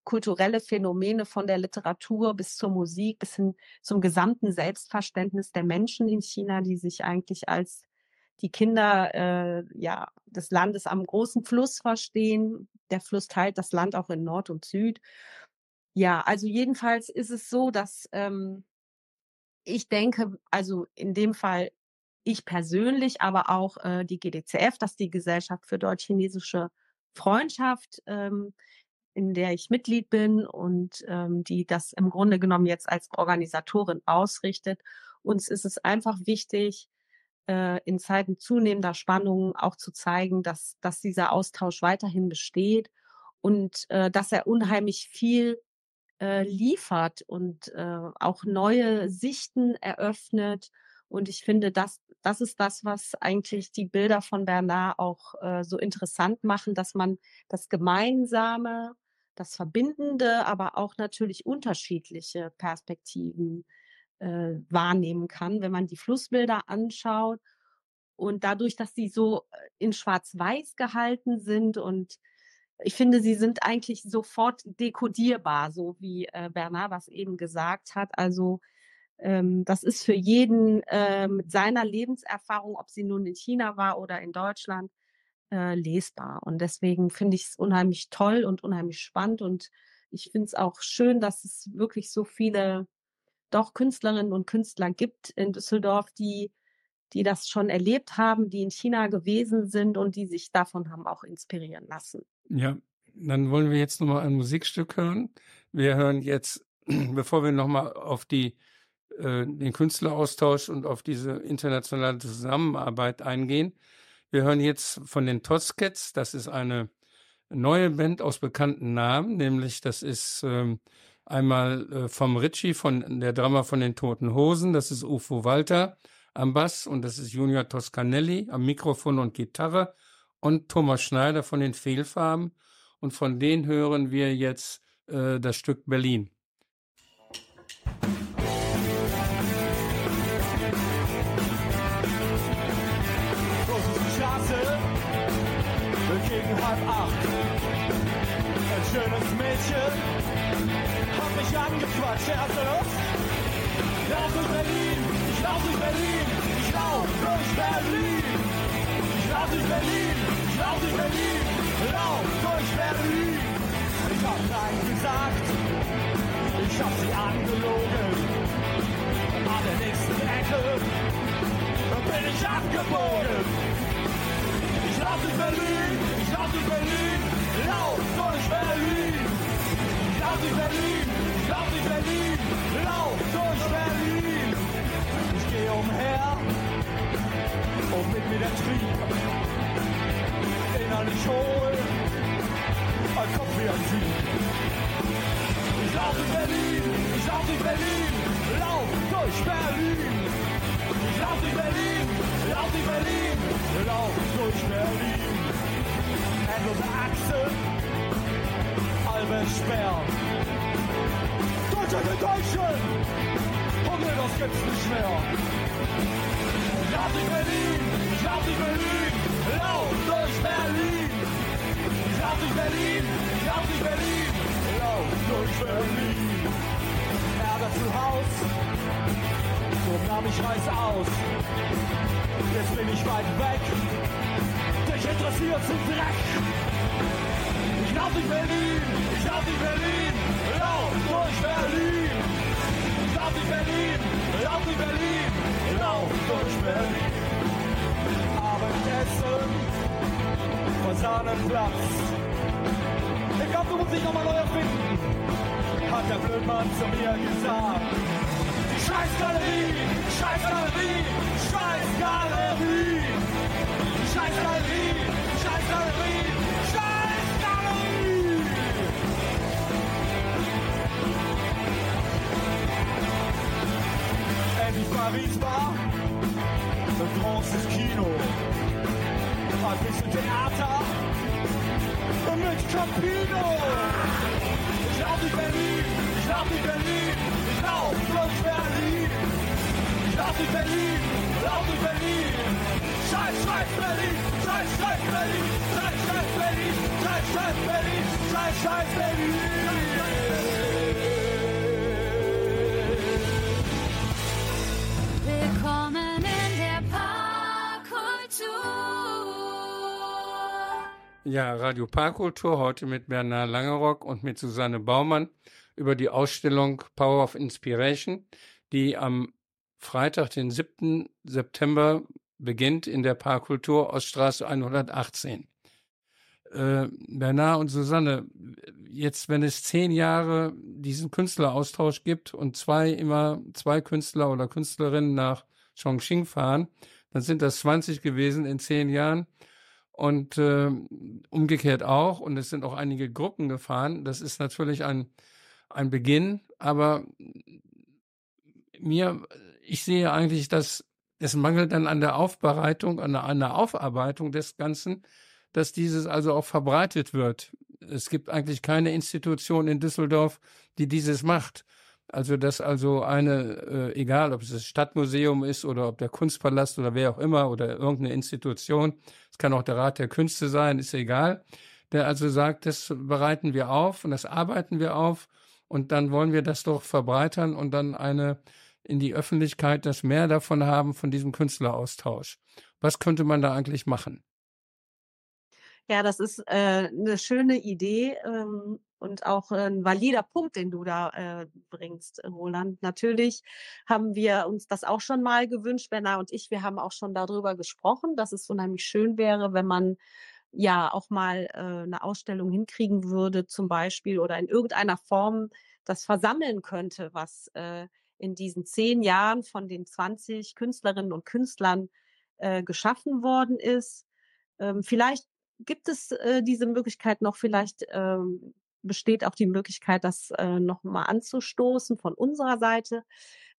kulturelle Phänomene von der Literatur bis zur Musik, bis hin zum gesamten Selbstverständnis der Menschen in China, die sich eigentlich als die Kinder äh, ja, des Landes am großen Fluss verstehen. Der Fluss teilt das Land auch in Nord und Süd. Ja, also jedenfalls ist es so, dass ähm, ich denke, also in dem Fall ich persönlich, aber auch äh, die GDCF, dass die Gesellschaft für deutsch-chinesische Freundschaft, ähm, in der ich Mitglied bin und ähm, die das im Grunde genommen jetzt als Organisatorin ausrichtet. Uns ist es einfach wichtig, äh, in Zeiten zunehmender Spannungen auch zu zeigen, dass, dass dieser Austausch weiterhin besteht und äh, dass er unheimlich viel äh, liefert und äh, auch neue Sichten eröffnet. Und ich finde, das, das ist das, was eigentlich die Bilder von Bernard auch äh, so interessant machen, dass man das Gemeinsame, das Verbindende, aber auch natürlich unterschiedliche Perspektiven äh, wahrnehmen kann, wenn man die Flussbilder anschaut. Und dadurch, dass sie so äh, in Schwarz-Weiß gehalten sind und ich finde, sie sind eigentlich sofort dekodierbar, so wie äh, Bernard was eben gesagt hat. Also ähm, das ist für jeden äh, mit seiner Lebenserfahrung, ob sie nun in China war oder in Deutschland, äh, lesbar. Und deswegen finde ich es unheimlich toll und unheimlich spannend. Und ich finde es auch schön, dass es wirklich so viele doch Künstlerinnen und Künstler gibt in Düsseldorf, die die das schon erlebt haben, die in China gewesen sind und die sich davon haben auch inspirieren lassen. Ja, dann wollen wir jetzt nochmal ein Musikstück hören. Wir hören jetzt, *clears throat* bevor wir nochmal auf die, äh, den Künstleraustausch und auf diese internationale Zusammenarbeit eingehen, wir hören jetzt von den Toscats, das ist eine neue Band aus bekannten Namen, nämlich das ist ähm, einmal äh, vom Ritchie, von der Drama von den Toten Hosen, das ist Ufo Walter am Bass und das ist Junior Toscanelli am Mikrofon und Gitarre und Thomas Schneider von den Fehlfarben. Und von denen hören wir jetzt äh, das Stück Berlin. Hat mich angequatscht. Er hatte Lust. Lauf durch Berlin, ich lauf durch Berlin, ich lauf durch Berlin. Lauf durch Berlin, lauf durch Berlin, lauf durch Berlin. Ich hab Nein gesagt, ich hab sie angelogen. An der nächsten Ecke bin ich abgebogen. Ich lauf durch Berlin, ich lauf durch Berlin, lauf durch Berlin. Lauf durch Berlin, lauf durch Berlin, lauf durch Berlin. Ich geh umher und mit mir der Trieb. Innerlich hohl, ein Kopf wie ein Sieg. Ich lauf durch Berlin, ich lauf durch Berlin, lauf durch Berlin. Ich lauf durch Berlin, lauf durch Berlin, lauf durch Berlin. Endlose Achsen, Albert Sperr. Deutschland in Deutschland, und das gibt's nicht mehr. Lauf durch Berlin, lauf durch Berlin, lauf durch Berlin. Lauf durch Berlin, lauf durch Berlin, lauf durch Berlin. Ärger zu Haus, so nahm ich Reis aus. Jetzt bin ich weit weg, dich interessiert zum Dreck. Lauf durch Berlin, ich lauf durch Berlin, lauf durch Berlin. Ich lauf durch Berlin, lauf durch Berlin lauf durch Berlin. Abendessen, Fasanenplatz. Ich glaub, du musst dich nochmal neu erfinden, hat der Blödmann zu mir gesagt. Die Scheißgalerie, Scheißgalerie, Scheißgalerie, Scheißgalerie, Scheißgalerie. Großes Kino. Ein bisschen Theater mit Campino. Ich lauf durch Berlin, ich lauf durch Berlin, ich lauf durch Berlin. Ich lauf durch Berlin, lauf durch Berlin. Scheiß, scheiß Berlin, scheiß, scheiß Berlin, scheiß, scheiß Berlin, scheiß, scheiß Berlin, scheiß, scheiß Berlin. Ja, Radio Parkkultur heute mit Bernhard Langerock und mit Susanne Baumann über die Ausstellung Power of Inspiration, die am Freitag, den 7. September beginnt in der Parkkultur Oststraße 118. Äh, Bernard und Susanne, jetzt, wenn es zehn Jahre diesen Künstleraustausch gibt und zwei immer zwei Künstler oder Künstlerinnen nach Chongqing fahren, dann sind das 20 gewesen in zehn Jahren und äh, umgekehrt auch. Und es sind auch einige Gruppen gefahren. Das ist natürlich ein, ein Beginn, aber mir, ich sehe eigentlich, dass es mangelt dann an der Aufbereitung, an der, an der Aufarbeitung des Ganzen, dass dieses also auch verbreitet wird. Es gibt eigentlich keine Institution in Düsseldorf, die dieses macht. Also dass also eine, äh, egal ob es das Stadtmuseum ist oder ob der Kunstpalast oder wer auch immer oder irgendeine Institution, es kann auch der Rat der Künste sein, ist egal, der also sagt, das bereiten wir auf und das arbeiten wir auf und dann wollen wir das doch verbreitern und dann eine in die Öffentlichkeit das mehr davon haben, von diesem Künstleraustausch. Was könnte man da eigentlich machen? Ja, das ist äh, eine schöne Idee ähm, und auch ein valider Punkt, den du da äh, bringst, Roland. Natürlich haben wir uns das auch schon mal gewünscht, Benna und ich. Wir haben auch schon darüber gesprochen, dass es unheimlich schön wäre, wenn man ja auch mal äh, eine Ausstellung hinkriegen würde, zum Beispiel, oder in irgendeiner Form das versammeln könnte, was äh, in diesen zehn Jahren von den 20 Künstlerinnen und Künstlern äh, geschaffen worden ist. Ähm, vielleicht gibt es äh, diese Möglichkeit noch, vielleicht ähm, besteht auch die Möglichkeit, das äh, noch mal anzustoßen von unserer Seite.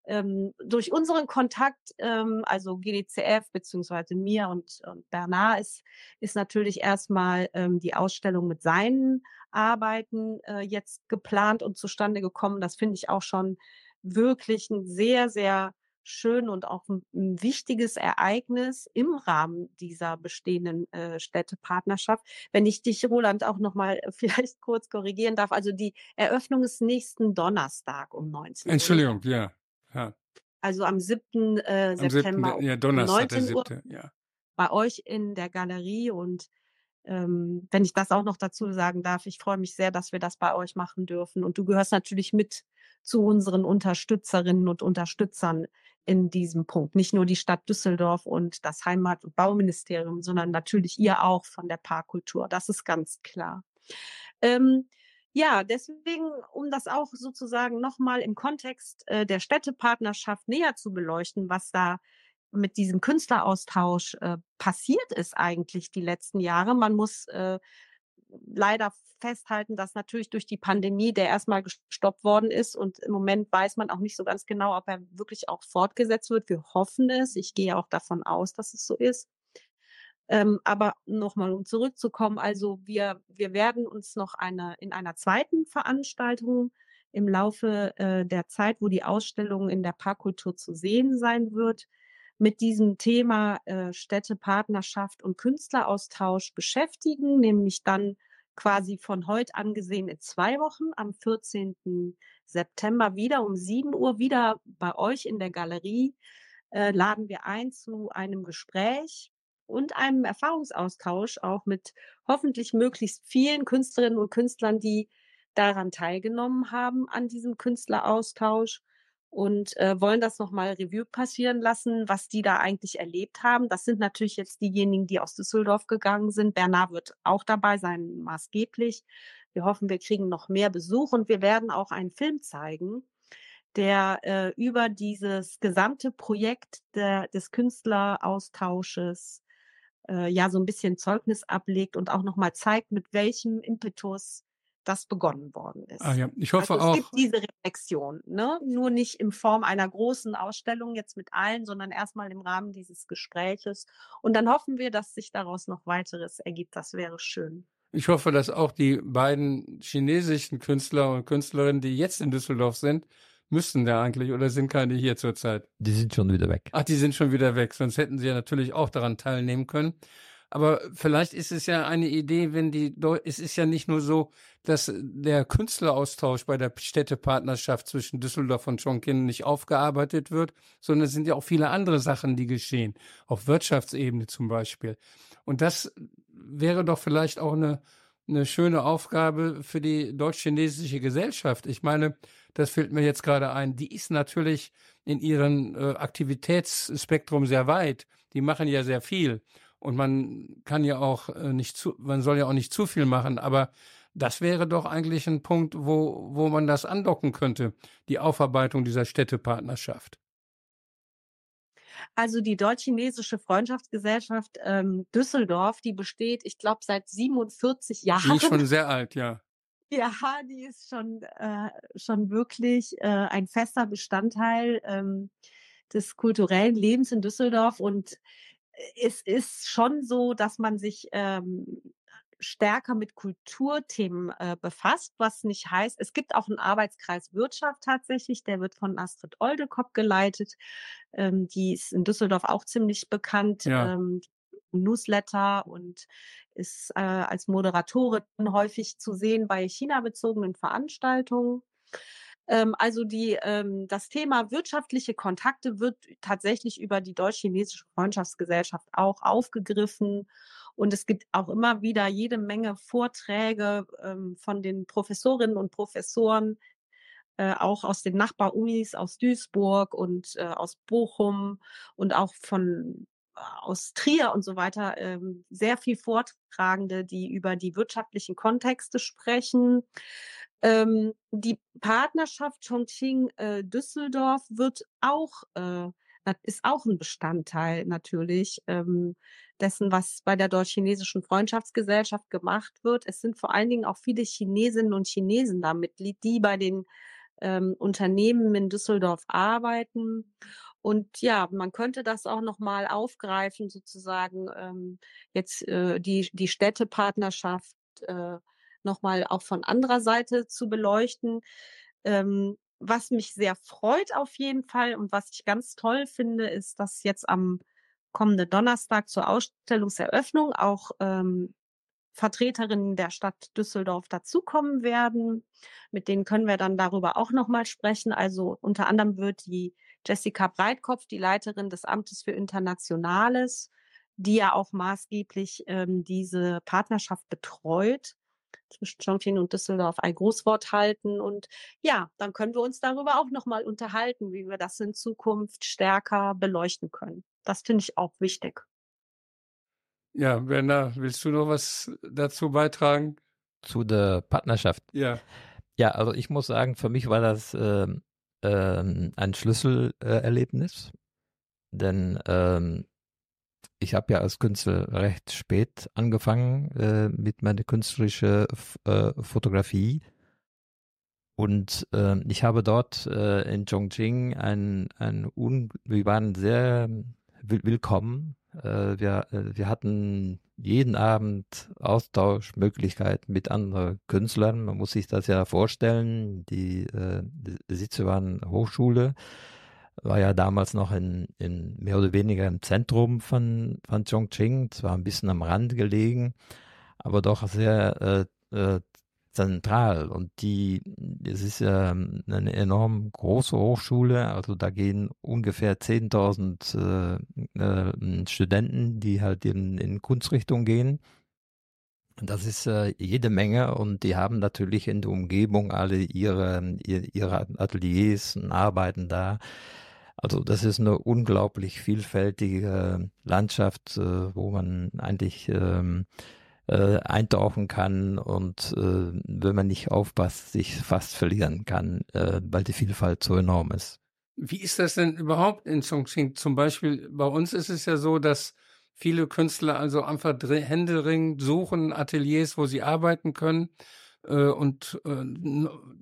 Ähm, durch unseren Kontakt, ähm, also GDCF beziehungsweise mir und, und Bernard ist, ist natürlich erstmal ähm, die Ausstellung mit seinen Arbeiten äh, jetzt geplant und zustande gekommen. Das finde ich auch schon wirklich ein sehr, sehr schön und auch ein, ein wichtiges Ereignis im Rahmen dieser bestehenden äh, Städtepartnerschaft. Wenn ich dich, Roland, auch noch mal *laughs* vielleicht kurz korrigieren darf. Also die Eröffnung ist nächsten Donnerstag um 19 Uhr. Entschuldigung, ja. ja. Also am 7. Äh, Am September 7. Ja, um Donnerstag, der 19 Uhr 7. Ja. bei euch in der Galerie und ähm, wenn ich das auch noch dazu sagen darf, ich freue mich sehr, dass wir das bei euch machen dürfen. Und du gehörst natürlich mit zu unseren Unterstützerinnen und Unterstützern in diesem Punkt. Nicht nur die Stadt Düsseldorf und das Heimat- und Bauministerium, sondern natürlich ihr auch von der Parkkultur. Das ist ganz klar. Ähm, ja, deswegen, um das auch sozusagen nochmal im Kontext äh, der Städtepartnerschaft näher zu beleuchten, was da mit diesem Künstleraustausch äh, passiert ist eigentlich die letzten Jahre. Man muss äh, leider festhalten, dass natürlich durch die Pandemie der erstmal gestoppt worden ist und im Moment weiß man auch nicht so ganz genau, ob er wirklich auch fortgesetzt wird. Wir hoffen es. Ich gehe auch davon aus, dass es so ist. Ähm, aber nochmal, um zurückzukommen, also wir, wir werden uns noch eine, in einer zweiten Veranstaltung im Laufe äh, der Zeit, wo die Ausstellung in der Parkkultur zu sehen sein wird, mit diesem Thema äh, Städtepartnerschaft und Künstleraustausch beschäftigen, nämlich dann quasi von heute angesehen in zwei Wochen am 14. September wieder um 7 Uhr wieder bei euch in der Galerie äh, laden wir ein zu einem Gespräch und einem Erfahrungsaustausch auch mit hoffentlich möglichst vielen Künstlerinnen und Künstlern, die daran teilgenommen haben an diesem Künstleraustausch und äh, wollen das nochmal Revue passieren lassen, was die da eigentlich erlebt haben. Das sind natürlich jetzt diejenigen, die aus Düsseldorf gegangen sind. Bernard wird auch dabei sein, maßgeblich. Wir hoffen, wir kriegen noch mehr Besuch und wir werden auch einen Film zeigen, der äh, über dieses gesamte Projekt der, des Künstleraustausches äh, ja so ein bisschen Zeugnis ablegt und auch nochmal zeigt, mit welchem Impetus das begonnen worden ist. Ah ja, ich hoffe also es auch. gibt diese Reflexion, ne? nur nicht in Form einer großen Ausstellung jetzt mit allen, sondern erstmal im Rahmen dieses Gespräches. Und dann hoffen wir, dass sich daraus noch weiteres ergibt. Das wäre schön. Ich hoffe, dass auch die beiden chinesischen Künstler und Künstlerinnen, die jetzt in Düsseldorf sind, müssten da eigentlich oder sind keine hier zurzeit? Die sind schon wieder weg. Ach, die sind schon wieder weg, sonst hätten sie ja natürlich auch daran teilnehmen können. Aber vielleicht ist es ja eine Idee, wenn die, es ist ja nicht nur so, dass der Künstleraustausch bei der Städtepartnerschaft zwischen Düsseldorf und Chongqing nicht aufgearbeitet wird, sondern es sind ja auch viele andere Sachen, die geschehen, auf Wirtschaftsebene zum Beispiel. Und das wäre doch vielleicht auch eine, eine schöne Aufgabe für die deutsch-chinesische Gesellschaft. Ich meine, das fällt mir jetzt gerade ein, die ist natürlich in ihrem äh, Aktivitätsspektrum sehr weit. Die machen ja sehr viel. Und man kann ja auch äh, nicht zu, man soll ja auch nicht zu viel machen, aber das wäre doch eigentlich ein Punkt, wo, wo man das andocken könnte, die Aufarbeitung dieser Städtepartnerschaft. Also die deutsch-chinesische Freundschaftsgesellschaft ähm, Düsseldorf, die besteht, ich glaube, seit 47 Jahren. Die ist schon sehr alt, ja. *laughs* Ja, die ist schon, äh, schon wirklich äh, ein fester Bestandteil ähm, des kulturellen Lebens in Düsseldorf. Und es ist schon so, dass man sich ähm, stärker mit Kulturthemen äh, befasst, was nicht heißt, es gibt auch einen Arbeitskreis Wirtschaft tatsächlich, der wird von Astrid Oldekopp geleitet. Ähm, die ist in Düsseldorf auch ziemlich bekannt. Ja. Ähm, Newsletter und ist äh, als Moderatorin häufig zu sehen bei China-bezogenen Veranstaltungen. Ähm, also die, ähm, das Thema wirtschaftliche Kontakte wird tatsächlich über die Deutsch-Chinesische Freundschaftsgesellschaft auch aufgegriffen. Und es gibt auch immer wieder jede Menge Vorträge ähm, von den Professorinnen und Professoren, äh, auch aus den Nachbarunis, aus Duisburg und äh, aus Bochum und auch von äh, aus Trier und so weiter ähm, sehr viel Vortragende, die über die wirtschaftlichen Kontexte sprechen. Ähm, die Partnerschaft Chongqing äh, wird auch äh, ist auch ein Bestandteil natürlich ähm, dessen, was bei der deutsch-chinesischen Freundschaftsgesellschaft gemacht wird. Es sind vor allen Dingen auch viele Chinesinnen und Chinesen da Mitglied, die bei den ähm, Unternehmen in Düsseldorf arbeiten. Und ja, man könnte das auch nochmal aufgreifen, sozusagen ähm, jetzt äh, die, die Städtepartnerschaft äh, nochmal auch von anderer Seite zu beleuchten. Ähm, was mich sehr freut auf jeden Fall und was ich ganz toll finde, ist, dass jetzt am kommenden Donnerstag zur Ausstellungseröffnung auch ähm, Vertreterinnen der Stadt Düsseldorf dazukommen werden. Mit denen können wir dann darüber auch nochmal sprechen. Also unter anderem wird die Jessica Breitkopf, die Leiterin des Amtes für Internationales, die ja auch maßgeblich ähm, diese Partnerschaft betreut, zwischen Chongqing und Düsseldorf ein Großwort halten. Und ja, dann können wir uns darüber auch nochmal unterhalten, wie wir das in Zukunft stärker beleuchten können. Das finde ich auch wichtig. Ja, Werner, willst du noch was dazu beitragen? Zu der Partnerschaft. Ja. Ja, also ich muss sagen, für mich war das äh, äh, ein Schlüsselerlebnis, denn ähm, ich habe ja als Künstler recht spät angefangen äh, mit meiner künstlerischen äh, Fotografie. Und äh, ich habe dort äh, in Chongqing ein, ein un wir waren sehr will willkommen. Äh, wir, äh, wir hatten jeden Abend Austauschmöglichkeiten mit anderen Künstlern. Man muss sich das ja vorstellen. Die, die Sitze waren Hochschule war ja damals noch in, in mehr oder weniger im Zentrum von, von Chongqing, zwar ein bisschen am Rand gelegen, aber doch sehr äh, äh, zentral. Und die, es ist ja eine enorm große Hochschule, also da gehen ungefähr 10.000 äh, äh, Studenten, die halt in, in Kunstrichtung gehen. Das ist äh, jede Menge und die haben natürlich in der Umgebung alle ihre, ihre Ateliers und arbeiten da. Also das ist eine unglaublich vielfältige Landschaft, äh, wo man eigentlich ähm, äh, eintauchen kann und äh, wenn man nicht aufpasst, sich fast verlieren kann, äh, weil die Vielfalt so enorm ist. Wie ist das denn überhaupt in Chongqing? Zum Beispiel bei uns ist es ja so, dass viele Künstler also einfach händeringend suchen Ateliers, wo sie arbeiten können. äh, und äh,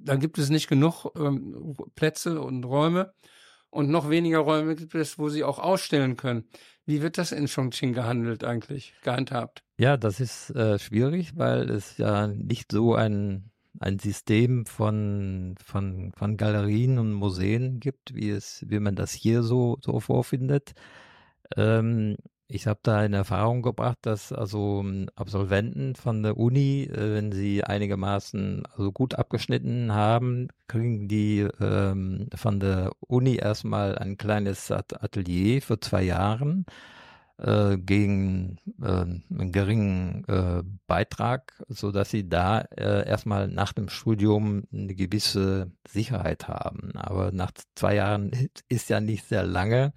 da gibt es nicht genug ähm, Plätze und Räume und noch weniger Räume gibt es, wo sie auch ausstellen können. Wie wird das in Chongqing gehandelt eigentlich, gehandhabt? Ja, das ist äh, schwierig, weil es ja nicht so ein, ein System von, von, von Galerien und Museen gibt, wie es, wie man das hier so, so vorfindet. Ähm, ich habe da in Erfahrung gebracht, dass also ähm, Absolventen von der Uni, äh, wenn sie einigermaßen also gut abgeschnitten haben, kriegen die ähm, von der Uni erstmal ein kleines Atelier für zwei Jahren äh, gegen äh, einen geringen äh, Beitrag, so dass sie da äh, erstmal nach dem Studium eine gewisse Sicherheit haben. Aber nach zwei Jahren ist ja nicht sehr lange.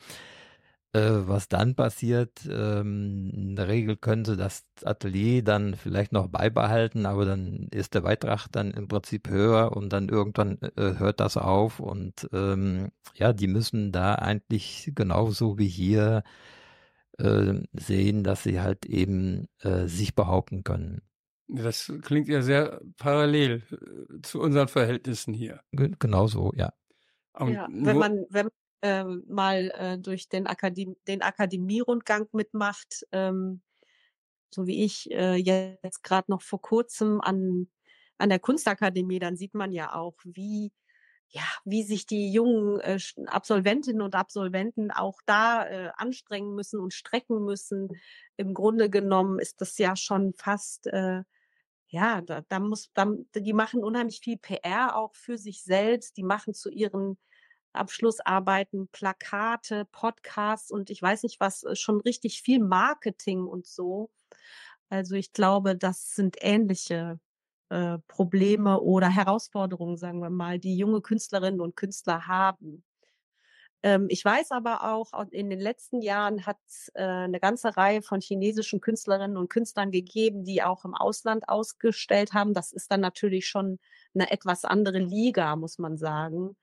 Äh, was dann passiert, ähm, in der Regel können sie das Atelier dann vielleicht noch beibehalten, aber dann ist der Beitrag dann im Prinzip höher und dann irgendwann äh, hört das auf und ähm, ja, die müssen da eigentlich genauso wie hier äh, sehen, dass sie halt eben äh, sich behaupten können. Das klingt ja sehr parallel äh, zu unseren Verhältnissen hier. Genau so, ja. ja, wenn man, wenn ähm, mal äh, durch den, Akadem den Akademierundgang mitmacht, ähm, so wie ich äh, jetzt gerade noch vor kurzem an, an der Kunstakademie, dann sieht man ja auch, wie ja, wie sich die jungen äh, Absolventinnen und Absolventen auch da äh, anstrengen müssen und strecken müssen. Im Grunde genommen ist das ja schon fast, äh, ja, da, da muss, da, die machen unheimlich viel PR auch für sich selbst. Die machen zu ihren Abschlussarbeiten, Plakate, Podcasts und ich weiß nicht was, äh, schon richtig viel Marketing und so. Also ich glaube, das sind ähnliche äh, Probleme oder Herausforderungen, sagen wir mal, die junge Künstlerinnen und Künstler haben. Ähm, ich weiß aber auch, in den letzten Jahren hat es äh, eine ganze Reihe von chinesischen Künstlerinnen und Künstlern gegeben, die auch im Ausland ausgestellt haben. Das ist dann natürlich schon eine etwas andere Liga, muss man sagen.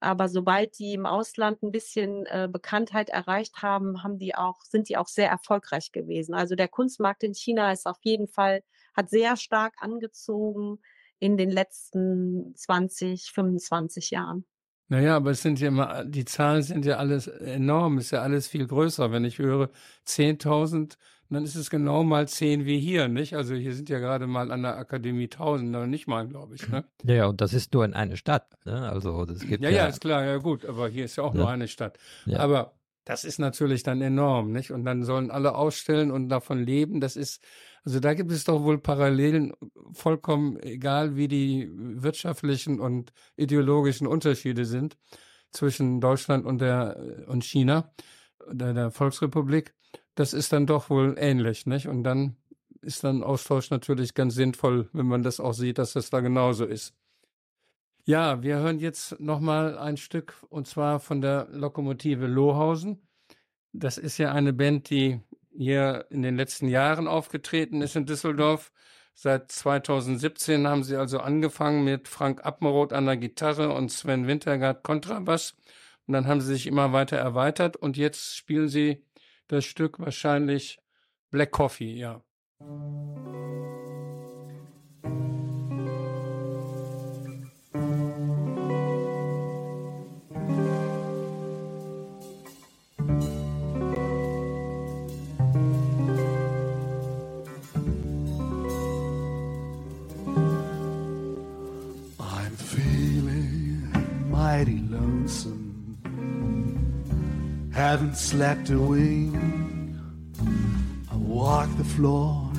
Aber sobald die im Ausland ein bisschen äh, Bekanntheit erreicht haben, haben die auch, sind die auch sehr erfolgreich gewesen. Also der Kunstmarkt in China ist auf jeden Fall, hat sehr stark angezogen in den letzten 20, 25 Jahren. Naja, aber es sind ja immer, die Zahlen sind ja alles enorm, ist ja alles viel größer. Wenn ich höre 10.000 dann ist es genau mal zehn wie hier, nicht? Also hier sind ja gerade mal an der Akademie 1000, aber nicht mal, glaube ich. Ne? Ja, ja, und das ist nur in einer Stadt. Ne? Also das gibt ja, ja, ja, ist klar, ja gut, aber hier ist ja auch ja. nur eine Stadt. Ja. Aber das ist natürlich dann enorm, nicht? Und dann sollen alle ausstellen und davon leben. Das ist, also da gibt es doch wohl Parallelen, vollkommen egal, wie die wirtschaftlichen und ideologischen Unterschiede sind zwischen Deutschland und der und China, der, der Volksrepublik das ist dann doch wohl ähnlich, nicht? Und dann ist dann Austausch natürlich ganz sinnvoll, wenn man das auch sieht, dass das da genauso ist. Ja, wir hören jetzt nochmal ein Stück und zwar von der Lokomotive Lohausen. Das ist ja eine Band, die hier in den letzten Jahren aufgetreten ist in Düsseldorf. Seit 2017 haben sie also angefangen mit Frank Apmeroth an der Gitarre und Sven Wintergart Kontrabass. Und dann haben sie sich immer weiter erweitert und jetzt spielen sie das Stück wahrscheinlich Black Coffee, ja. Lonesome haven't slept a wink. I walk the floor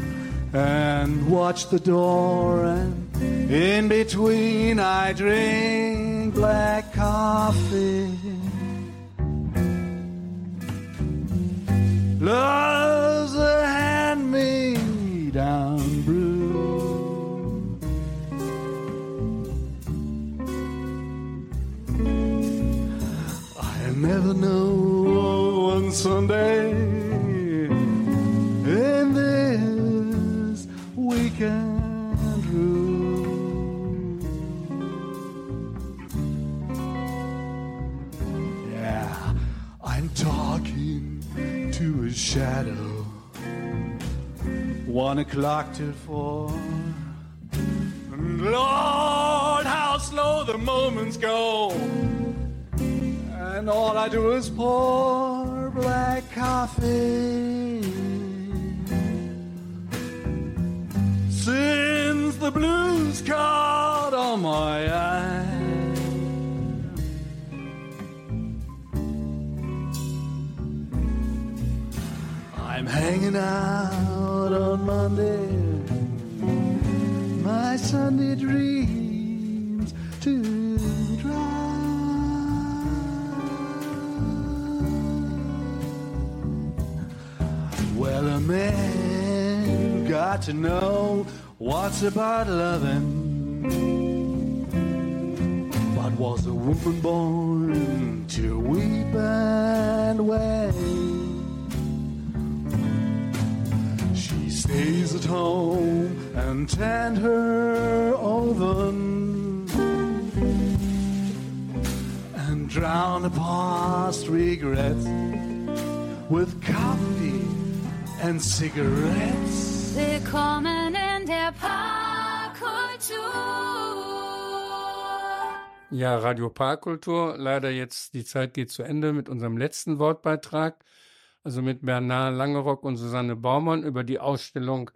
and watch the door, and in between I drink black coffee. Love's Sunday in this weekend room. Yeah, I'm talking to a shadow. One o'clock till four. And Lord, how slow the moments go. And all I do is pour black coffee. Since the blues caught on my eye. I'm hanging out on Monday. My Sunday dreams to got to know what's about loving. But was a woman born to weep and wail? She stays at home and tend her oven and drown the past regrets with coffee and cigarettes. Willkommen in der Parkkultur. Ja, Radio Parkkultur. Leider jetzt, die Zeit geht zu Ende mit unserem letzten Wortbeitrag. Also mit Bernard Langerock und Susanne Baumann über die Ausstellung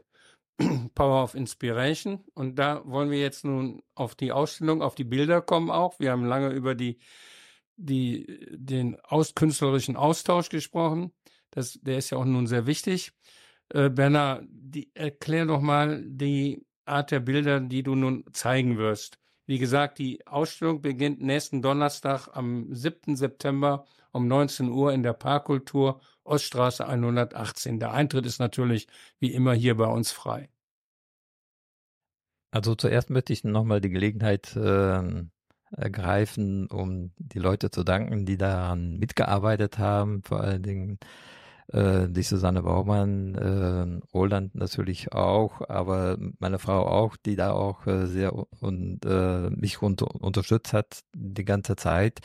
*clears throat* Power of Inspiration. Und da wollen wir jetzt nun auf die Ausstellung, auf die Bilder kommen auch. Wir haben lange über die, die, den aus, künstlerischen Austausch gesprochen. Das, der ist ja auch nun sehr wichtig. Äh, Bernard, die, erklär doch mal die Art der Bilder, die du nun zeigen wirst. Wie gesagt, die Ausstellung beginnt nächsten Donnerstag am 7. September um 19 Uhr in der Parkkultur Oststraße 118. Der Eintritt ist natürlich wie immer hier bei uns frei. Also zuerst möchte ich nochmal die Gelegenheit äh, ergreifen, um die Leute zu danken, die daran mitgearbeitet haben, vor allen Dingen äh, die Susanne Baumann, äh, Roland natürlich auch, aber meine Frau auch, die da auch äh, sehr und äh, mich unter, unterstützt hat die ganze Zeit.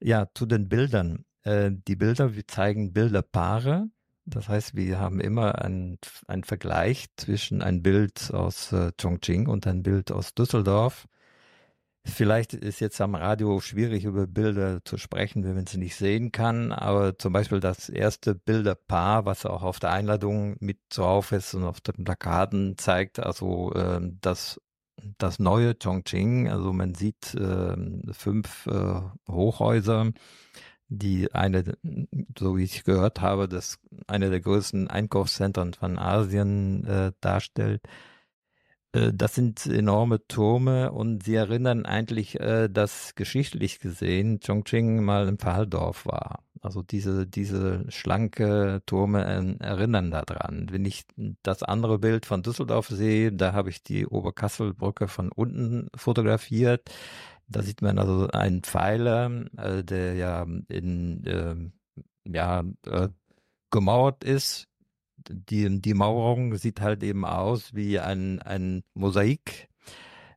Ja, zu den Bildern. Äh, die Bilder, wir zeigen Bilderpaare. Das heißt, wir haben immer einen, Vergleich zwischen ein Bild aus äh, Chongqing und ein Bild aus Düsseldorf. Vielleicht ist jetzt am Radio schwierig über Bilder zu sprechen, wenn man sie nicht sehen kann, aber zum Beispiel das erste Bilderpaar, was auch auf der Einladung mit drauf ist und auf den Plakaten zeigt, also äh, das das neue Chongqing, also man sieht äh, fünf äh, Hochhäuser, die eine, so wie ich gehört habe, das eine der größten Einkaufszentren von Asien äh, darstellt. Äh, das sind enorme Turme und sie erinnern eigentlich, äh, dass geschichtlich gesehen Chongqing mal ein Pfahldorf war. Also diese, diese schlanke Turme äh, erinnern daran. Wenn ich das andere Bild von Düsseldorf sehe, da habe ich die Oberkasselbrücke von unten fotografiert. Da sieht man also einen Pfeiler, äh, der ja in äh, ja, gemauert ist die, die Mauerung sieht halt eben aus wie ein, ein Mosaik.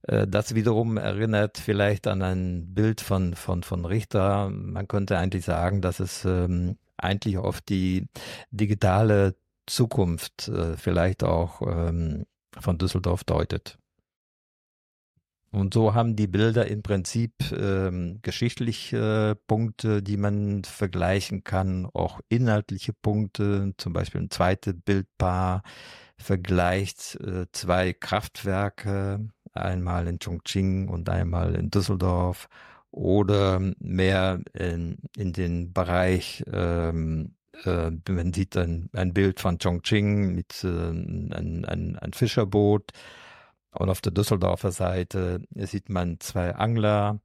Äh, das wiederum erinnert vielleicht an ein Bild von, von, von Richter. Man könnte eigentlich sagen, dass es ähm, eigentlich auf die digitale Zukunft äh, vielleicht auch ähm, von Düsseldorf deutet. Und so haben die Bilder im Prinzip ähm, geschichtliche Punkte, die man vergleichen kann, auch inhaltliche Punkte. Zum Beispiel ein zweites Bildpaar vergleicht äh, zwei Kraftwerke, einmal in Chongqing und einmal in Düsseldorf oder mehr in, in den Bereich ähm, äh, man sieht ein, ein Bild von Chongqing mit äh, ein, ein, ein Fischerboot und auf der Düsseldorfer Seite sieht man zwei Angler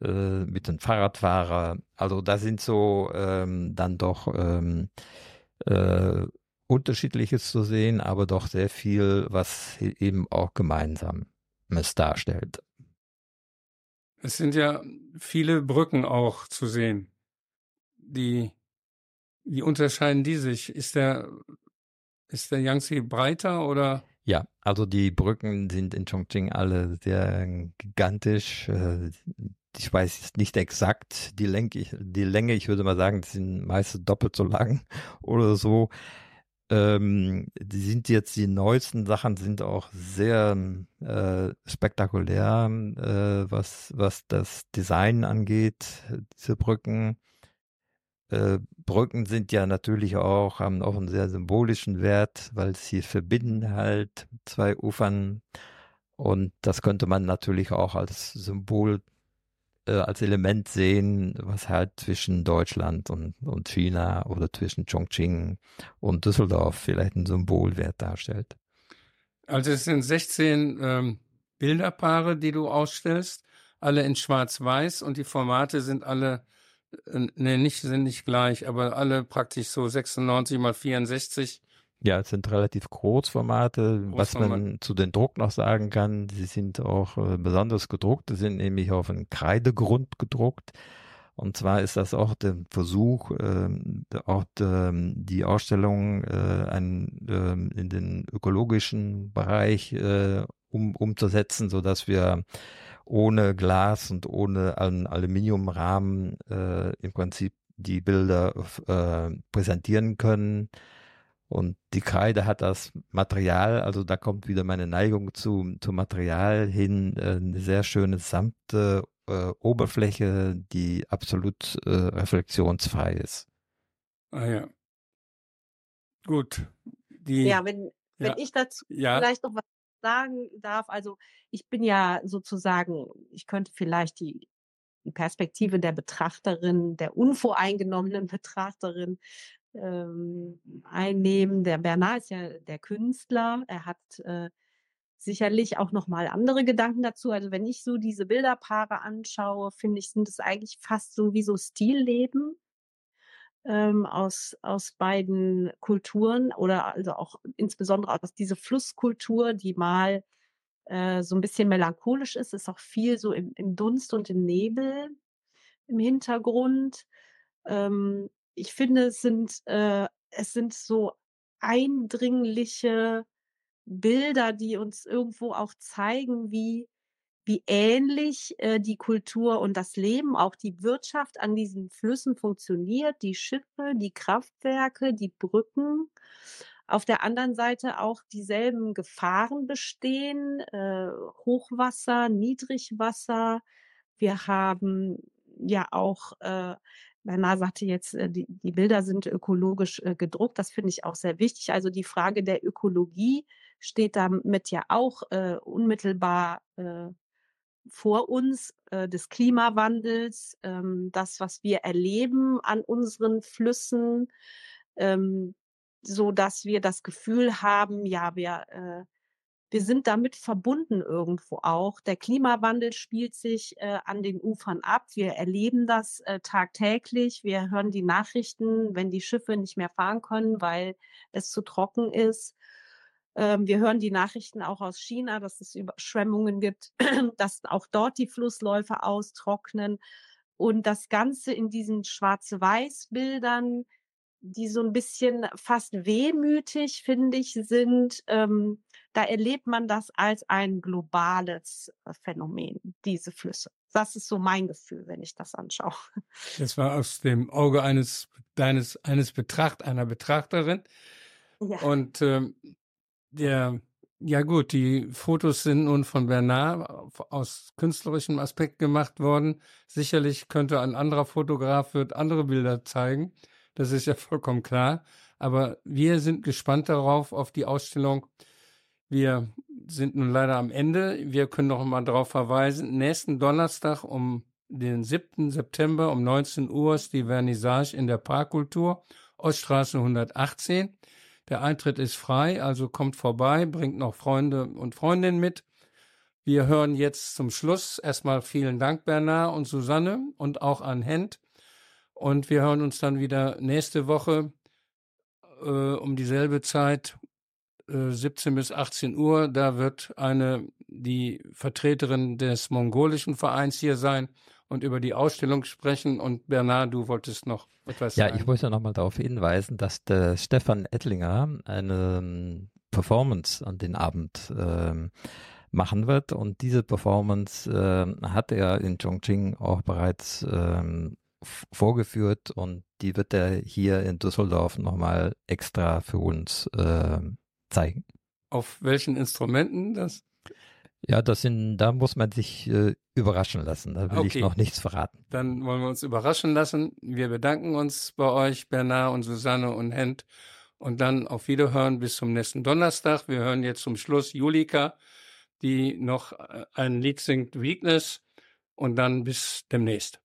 äh, mit einem Fahrradfahrer. Also da sind so ähm, dann doch ähm, äh, Unterschiedliches zu sehen, aber doch sehr viel, was eben auch gemeinsam darstellt. Es sind ja viele Brücken auch zu sehen. Die, wie unterscheiden die sich? Ist der, ist der Yangtze breiter oder? Ja, also die Brücken sind in Chongqing alle sehr gigantisch. Äh, ich weiß nicht exakt die Länge, die Länge, ich würde mal sagen, die sind meistens doppelt so lang *laughs* oder so. Ähm, die sind jetzt die neuesten Sachen sind auch sehr äh, spektakulär, äh, was was das Design angeht. Diese Brücken. Äh, Brücken sind ja natürlich auch haben auch einen sehr symbolischen Wert, weil sie verbinden halt zwei Ufern und das könnte man natürlich auch als Symbol äh, als Element sehen, was halt zwischen Deutschland und, und China oder zwischen Chongqing und Düsseldorf vielleicht einen Symbolwert darstellt. Also es sind 16 ähm, Bilderpaare, die du ausstellst, alle in Schwarz-Weiß und die Formate sind alle, ne, nicht, sind nicht gleich, aber alle praktisch so 96 mal 64 ja, es sind relativ Kurzformate. Was man zu den Druck noch sagen kann, sie sind auch äh, besonders gedruckt. Sie sind nämlich auf einen Kreidegrund gedruckt. Und zwar ist das auch der Versuch, äh, auch de, die Ausstellung äh, ein, äh, in den ökologischen Bereich äh, um, umzusetzen, so dass wir ohne Glas und ohne einen Aluminiumrahmen äh, im Prinzip die Bilder äh, präsentieren können. Und die Kreide hat das Material, also da kommt wieder meine Neigung zu, zum Material hin, äh, eine sehr schöne samte äh, Oberfläche, die absolut äh, reflexionsfrei ist. Ah ja. Gut. Die, ja, wenn, wenn ja. ich dazu Ja. vielleicht noch was sagen darf, also ich bin ja sozusagen, ich könnte vielleicht die, die Perspektive der Betrachterin, der unvoreingenommenen *laughs* Betrachterin ähm, einnehmen. Der Bernard ist ja der Künstler. Er hat äh, sicherlich auch noch mal andere Gedanken dazu. Also wenn ich so diese Bilderpaare anschaue, finde ich, sind es eigentlich fast so wie so Stillleben ähm, aus aus beiden Kulturen oder also auch insbesondere aus diese Flusskultur, die mal äh, so ein bisschen melancholisch ist, ist auch viel so im, im Dunst und im Nebel im Hintergrund. Ähm, ich finde, es sind, äh, es sind so eindringliche Bilder, die uns irgendwo auch zeigen, wie, wie ähnlich äh, die Kultur und das Leben, auch die Wirtschaft an diesen Flüssen funktioniert, die Schiffe, die Kraftwerke, die Brücken. Auf der anderen Seite auch dieselben Gefahren bestehen, äh, Hochwasser, Niedrigwasser. Wir haben ja auch äh, sagte jetzt, äh, die, die Bilder sind ökologisch äh, gedruckt. Das finde ich auch sehr wichtig. Also die Frage der Ökologie steht damit ja auch äh, unmittelbar äh, vor uns, äh, des Klimawandels, ähm, das, was wir erleben an unseren Flüssen, ähm, so dass wir das Gefühl haben, ja, wir äh, wir sind damit verbunden irgendwo auch. Der Klimawandel spielt sich äh, an den Ufern ab. Wir erleben das äh, tagtäglich. Wir hören die Nachrichten, wenn die Schiffe nicht mehr fahren können, weil es zu trocken ist. Ähm, wir hören die Nachrichten auch aus China, dass es Überschwemmungen gibt, *clears throat* dass auch dort die Flussläufe austrocknen. Und das Ganze in diesen Schwarz-Weiß-Bildern, die so ein bisschen fast wehmütig, finde ich, sind. Ähm, da erlebt man das als ein globales äh, Phänomen, diese Flüsse. Das ist so mein Gefühl, wenn ich das anschaue. Das war aus dem Auge eines deines eines Betracht einer Betrachterin. Ja. Und ähm, der ja gut, die Fotos sind nun von Bernard aus künstlerischem Aspekt gemacht worden. Sicherlich könnte ein anderer Fotograf wird andere Bilder zeigen. Das ist ja vollkommen klar. Aber wir sind gespannt darauf, auf die Ausstellung. Wir sind nun leider am Ende. Wir können noch mal darauf verweisen. Nächsten Donnerstag um den 7. September um 19 Uhr ist die Vernissage in der Parkkultur, Oststraße 118. Der Eintritt ist frei, also kommt vorbei, bringt noch Freunde und Freundinnen mit. Wir hören jetzt zum Schluss erstmal vielen Dank, Bernard und Susanne und auch an Hent. Und wir hören uns dann wieder nächste Woche äh, um dieselbe Zeit, äh, 17 bis 18 Uhr. Da wird eine, die Vertreterin des mongolischen Vereins hier sein und über die Ausstellung sprechen. Und Bernard, du wolltest noch etwas sagen. Ja, ich wollte nochmal darauf hinweisen, dass der Stefan Ettlinger eine ähm, Performance an den Abend äh, machen wird. Und diese Performance äh, hat er in Chongqing auch bereits äh, vorgeführt und die wird er hier in Düsseldorf nochmal extra für uns ähm, zeigen. Auf welchen Instrumenten das? Ja, das sind, da muss man sich äh, überraschen lassen. Da will okay. ich noch nichts verraten. Dann wollen wir uns überraschen lassen. Wir bedanken uns bei euch, Bernard und Susanne und Hent. Und dann auf Wiederhören bis zum nächsten Donnerstag. Wir hören jetzt zum Schluss Julika, die noch äh, ein Lied singt, Weakness. Und dann bis demnächst.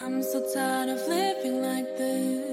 I'm so tired of living like this.